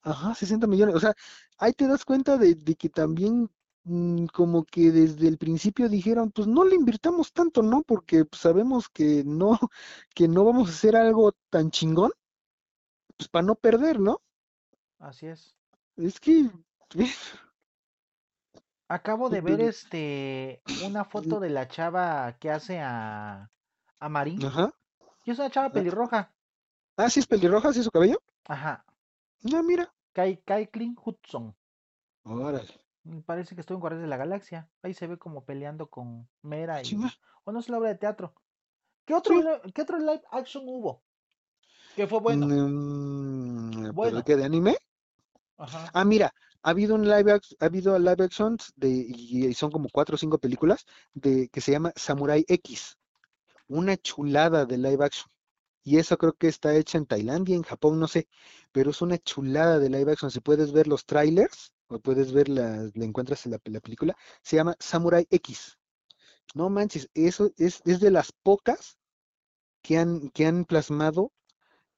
Ajá, 60 millones. O sea, ahí te das cuenta de, de que también mm, como que desde el principio dijeron, pues no le invirtamos tanto, ¿no? Porque pues, sabemos que no, que no vamos a hacer algo tan chingón, pues para no perder, ¿no? Así es. Es que, Acabo de ver este una foto de la chava que hace a, a Marín. ajá. Y es una chava Ah. pelirroja. Ah, sí es pelirroja, sí es su cabello. Ajá. Ah, mira. Kai, Kaitlyn Hudson. Órale. Mm, Parece que estuvo en Guardianes de la Galaxia. Ahí se ve como peleando con Mera y. Chinga. O no es la obra de teatro. ¿Qué otro, Sí. ¿Qué otro live action hubo? Que fue bueno. Mm, ¿pero Bueno. qué de anime? Ajá. Ah, mira, ha habido un live ha habido live actions de y, son como cuatro o cinco películas de que se llama Samurai X. Una chulada de live action. Y eso creo que está hecha en Tailandia, en Japón, no sé, pero es una chulada de live action. Si puedes ver los trailers o puedes ver la, la encuentras en la, la película, se llama Samurai X. No manches, eso es, es de las pocas que han, que han plasmado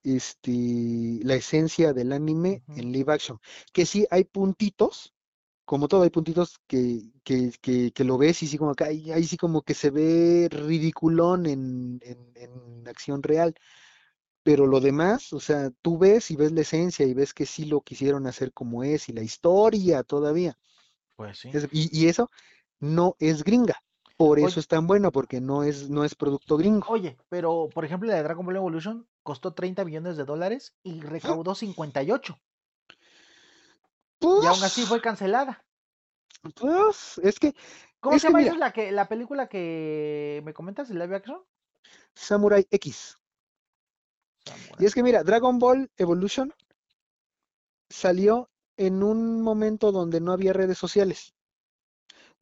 este, la esencia del anime en live action. Que sí hay puntitos, como todo, hay puntitos que, que, que, que lo ves y sí como que ahí, ahí sí como que se ve ridiculón en, en, en acción real. Pero lo demás, o sea, tú ves y ves la esencia y ves que sí lo quisieron hacer como es y la historia todavía. Pues sí. Es- y, y eso no es gringa. Por Oye. eso es tan bueno, porque no es, no es producto gringo. Oye, pero por ejemplo la de Dragon Ball Evolution costó 30 millones de dólares y recaudó 58. Y aún así Pues, fue cancelada. pues, es que ¿Cómo Es se llama mira. La, que, la película que me comentas, el live action? Samurai X. Y es que mira, Dragon Ball Evolution salió en un momento donde no había redes sociales,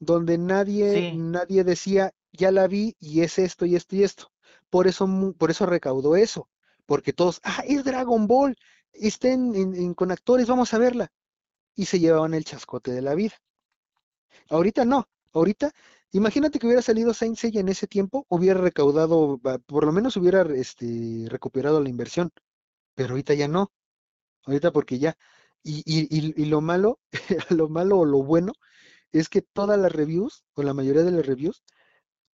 donde nadie, Sí. nadie decía, ya la vi y es esto y esto y esto. Por eso, por eso recaudó eso, porque todos, ah, es Dragon Ball, está en- con actores, vamos a verla. Y se llevaban el chascote de la vida. Ahorita no, ahorita, imagínate que hubiera salido Saint Seiya en ese tiempo, hubiera recaudado, por lo menos hubiera este, recuperado la inversión, pero ahorita ya no, ahorita porque ya, y, y, y, y lo malo, lo malo o lo bueno, es que todas las reviews, o la mayoría de las reviews,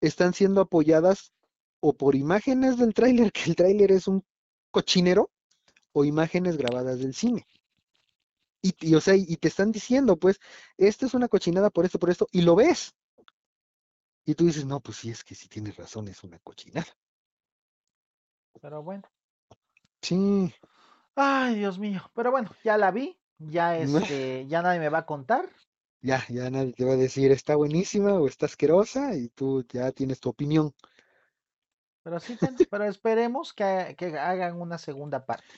están siendo apoyadas o por imágenes del tráiler, que el tráiler es un cochinero, o imágenes grabadas del cine. Y, y, o sea, y te están diciendo, pues, esto es una cochinada por esto, por esto, y lo ves. Y tú dices, no, pues sí, es que sí tienes razón, es una cochinada. Pero bueno. Sí, Ay, Dios mío. Pero bueno, ya la vi. Ya este, ya nadie me va a contar. Ya, ya nadie te va a decir está buenísima o está asquerosa y tú ya tienes tu opinión. Pero sí, pero esperemos que, que hagan una segunda parte.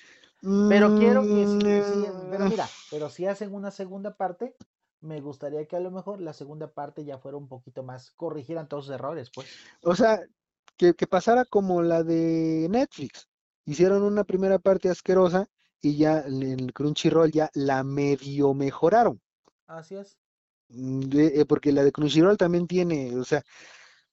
Pero quiero que sí, sí, pero Mm, mira, pero si hacen una segunda parte, me gustaría que a lo mejor la segunda parte ya fuera un poquito más, corrigieran todos sus errores, pues. O sea, que, que pasara como la de Netflix. Hicieron una primera parte asquerosa y ya en el Crunchyroll ya la medio mejoraron. Así es. Mm, de- eh, porque la de Crunchyroll también tiene, o sea,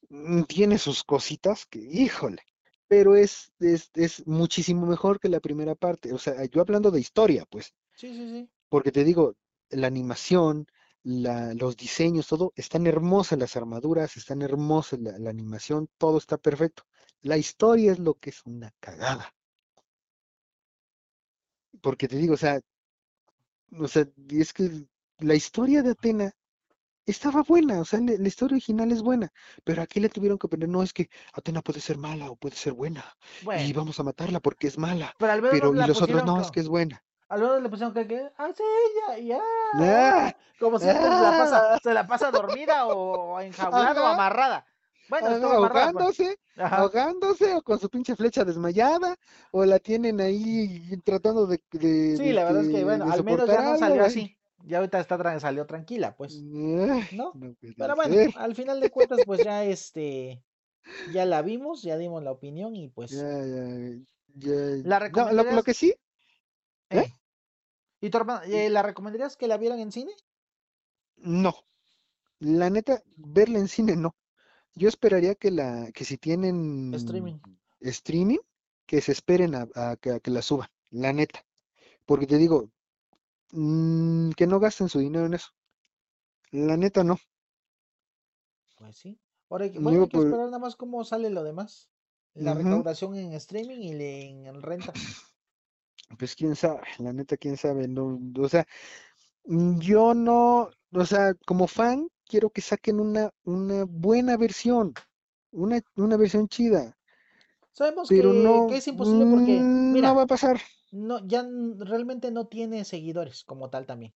mm, tiene sus cositas que, híjole, pero es, es, es muchísimo mejor que la primera parte. O sea, yo hablando de historia, pues, Sí, sí, sí. porque te digo, la animación, la, los diseños, todo, están hermosas las armaduras, están hermosas la, la animación, todo está perfecto. La historia es lo que es una cagada. Porque te digo, o sea, o sea, es que la historia de Atena estaba buena, o sea, la, la historia original es buena, pero aquí le tuvieron que poner, no, es que Atena puede ser mala o puede ser buena, y vamos a matarla porque es mala, pero al pero no y los otros no, es que es buena. al menos le pusieron que, que ah, sí, ella, ya, ¡Ah! como siempre se la pasa, ¡Ah! se la pasa dormida o enjaulada o amarrada. Bueno, Ajá, estuvo amarrada, ahogándose, Ajá. ahogándose o con su pinche flecha desmayada, o la tienen ahí tratando de, de, Sí, de, la verdad es que bueno, al menos ya no salió ay, así. Ya ahorita está salió tranquila, pues. ¿No? Pero bueno, ser. al final de cuentas, pues ya este, ya la vimos, ya dimos la opinión y pues, Ya, ya, ya. ¿La No, lo, lo recomendarías? que sí, ¿eh? eh. ¿Y tu hermana, eh, la recomendarías que la vieran en cine? no. La neta, verla en cine no. Yo esperaría que la, que si tienen Streaming. streaming, que se esperen a, a que la suban, la neta. Porque te digo, mm, que no gasten su dinero en eso. La neta no. Pues sí. Ahora hay que, bueno, hay que esperar nada más cómo sale lo demás. La recaudación en streaming y en renta. Pues quién sabe, la neta, quién sabe. No, o sea, mm, yo no, o sea, como fan, quiero que saquen una, una buena versión, una, una versión chida, Sabemos pero que, es imposible porque, mm, no va mira, a pasar. no, ya realmente no tiene seguidores como tal también.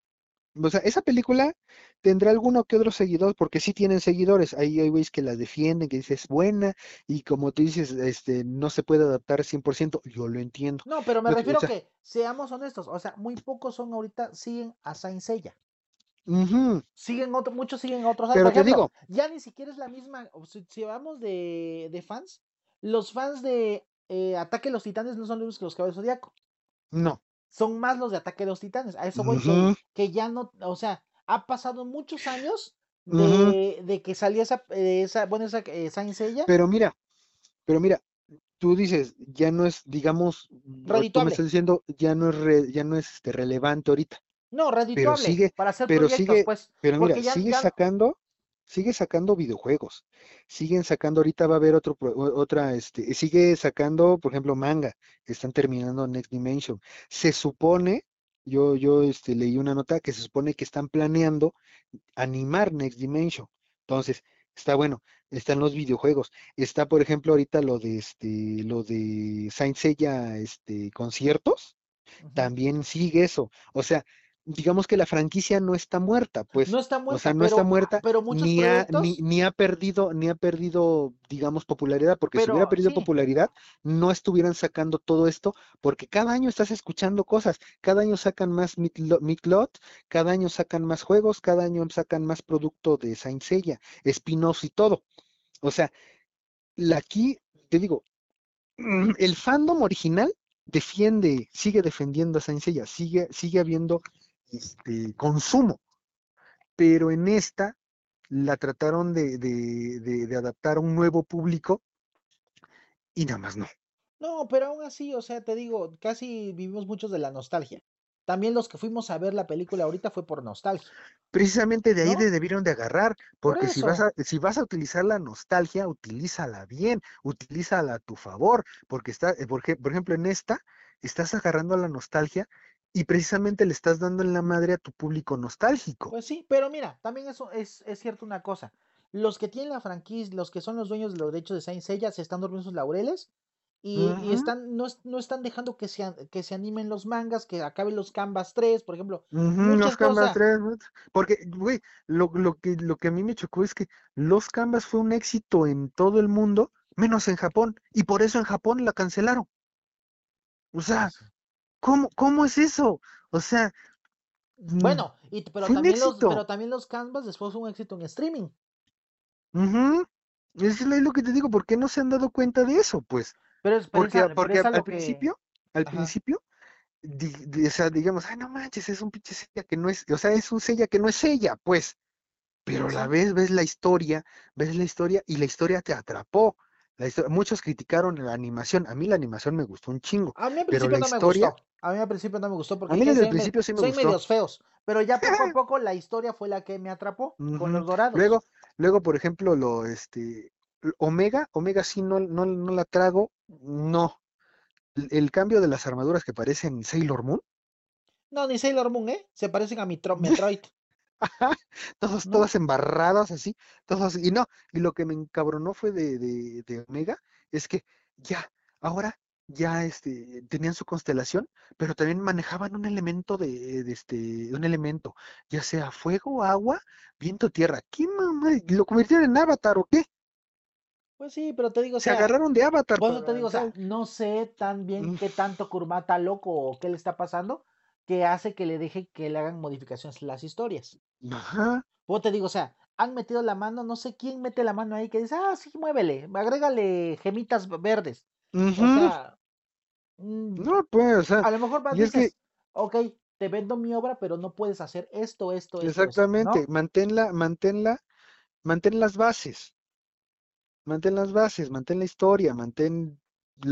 O sea, esa película tendrá alguno que otro seguidor, porque sí tienen seguidores. Ahí hay güeyes que la defienden, que dices es buena, y como tú dices, este, no se puede adaptar 100%, yo lo entiendo. No, pero me o refiero sea, que, seamos honestos, o sea, muy pocos son ahorita, siguen a Saint Seiya. Siguen otro, muchos siguen a otros. Pero te ejemplo, digo, ya ni siquiera es la misma. Si, si hablamos de, de fans, los fans de eh, Ataque de los Titanes no son los mismos que los Caballeros Zodíaco. no. Son más los de Ataque de los Titanes. A eso voy, que, ujú, que ya no. O sea, ha pasado muchos años de, de que salió esa, eh, esa bueno, esa eh, Seiya Pero mira, pero mira, tú dices, ya no es, digamos, tú me estás diciendo, ya no es, re- ya no es este, relevante ahorita, No, pero redituable. sigue, Para hacer pero proyectos, sigue, pues. pero mira, ya, sigue ya. sacando, sigue sacando videojuegos, siguen sacando, ahorita va a haber otro, otra, este, sigue sacando, por ejemplo, manga, están terminando Next Dimension. Se supone, yo, yo, este, leí una nota que se supone que están planeando animar Next Dimension. Entonces, está bueno, están los videojuegos. Está, por ejemplo, ahorita lo de este, lo de Saint Seiya, este, conciertos, también sigue eso. O sea, digamos que la franquicia no está muerta, pues. No está O muerta, sea, no está pero, ah, muerta, pero muchos ni ha, ni, proyectos. ni ha perdido, ni ha perdido, digamos, popularidad, porque si hubiera perdido sí, popularidad, no estuvieran sacando todo esto, porque cada año estás escuchando cosas, cada año sacan más Midlot, cada año sacan más juegos, cada año sacan más producto de Saint Seiya, spin-offs y todo. O sea, la- aquí, te digo, mm, el fandom original defiende, sigue defendiendo a Saint Seiya, sigue, sigue habiendo este consumo, pero en esta la trataron de, de, de, de adaptar a un nuevo público y nada más no. No, pero aún así, o sea, te digo, casi vivimos muchos de la nostalgia. También los que fuimos a ver la película ahorita fue por nostalgia, Precisamente de ahí ¿no? de- debieron de agarrar, Por porque si vas a, si vas a utilizar la nostalgia, utilízala bien, utilízala a tu favor, porque está, eh, por, ej- por ejemplo, en esta, estás agarrando a la nostalgia y precisamente le estás dando en la madre a tu público nostálgico. pues sí, pero mira, también eso es, es cierto una cosa. Los que tienen la franquicia, los que son los dueños de los derechos de Saint Seiya, se están durmiendo sus laureles y, están, no, no están dejando que se, que se animen los mangas, que acaben los Canvas 3, por ejemplo. Muchas los Canvas cosas. 3, ¿no? porque, güey, lo, lo que, lo que a mí me chocó es que los Canvas fue un éxito en todo el mundo, menos en Japón, y por eso en Japón la cancelaron. O sea, Pues. ¿Cómo, cómo es eso? O sea, mm, Bueno, y, pero también los, pero también los Canvas después fue un éxito en streaming. Es lo es lo que te digo, ¿por qué no se han dado cuenta de eso? Pues, Pero es, porque, pero porque al que, principio, al ajá. principio, di- di- o sea, digamos, ay, no manches, es un pinche sella que no es, o sea, es un sella que no es ella, pues, pero a la vez ves la historia, ves la historia y la historia te atrapó. La muchos criticaron la animación, a mí la animación me gustó un chingo, A mí al pero principio la no me historia, gustó. A mí al principio no me gustó a mí desde el "Soy me- principio sí me soy gustó. medios feos. Pero ya poco a poco la historia fue la que me atrapó con los dorados. Luego, luego, por ejemplo, lo, este, Omega, Omega sí no, no, no la trago, no. El, el cambio de las armaduras que parecen Sailor Moon, No, ni Sailor Moon, ¿eh? Se parecen a Metroid, todos, ¿no? todas embarradas así, todos, y no, y lo que me encabronó fue de, de, de Omega, es que ya, ahora ya este, tenían su constelación, pero también manejaban un elemento de, de este, un elemento, ya sea fuego, agua, viento, tierra. ¿Qué mamá? ¿Lo convirtieron en Avatar o qué? Pues sí, pero te digo, o Se sea, agarraron de Avatar no sé tan bien Mm, qué tanto Kurumada está loco o qué le está pasando que hace que le deje que le hagan modificaciones las historias. Ajá. Pues te digo, o sea, han metido la mano, no sé quién mete la mano ahí que dice, ah, sí, muévele, agrégale gemitas verdes. O ujú. sea, mm, No, pues, o sea, a lo mejor vas, y es que dices, ok, te vendo mi obra, pero no puedes hacer esto, esto, esto, esto, exactamente, ¿no? manténla, manténla, mantén las bases, mantén las bases, mantén la historia, mantén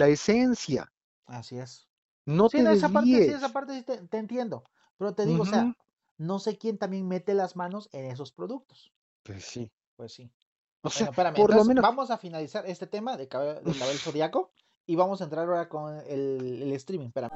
la esencia, Así es. No Sí, te esa parte, sí, esa parte sí te, te entiendo. Pero te digo, o sea, no sé quién también mete las manos en esos productos. Pues sí. Pues sí. O sea, Bueno, espérame, por lo menos. vamos a finalizar este tema de cabello zodiaco y vamos a entrar ahora con el, el streaming. Espérame.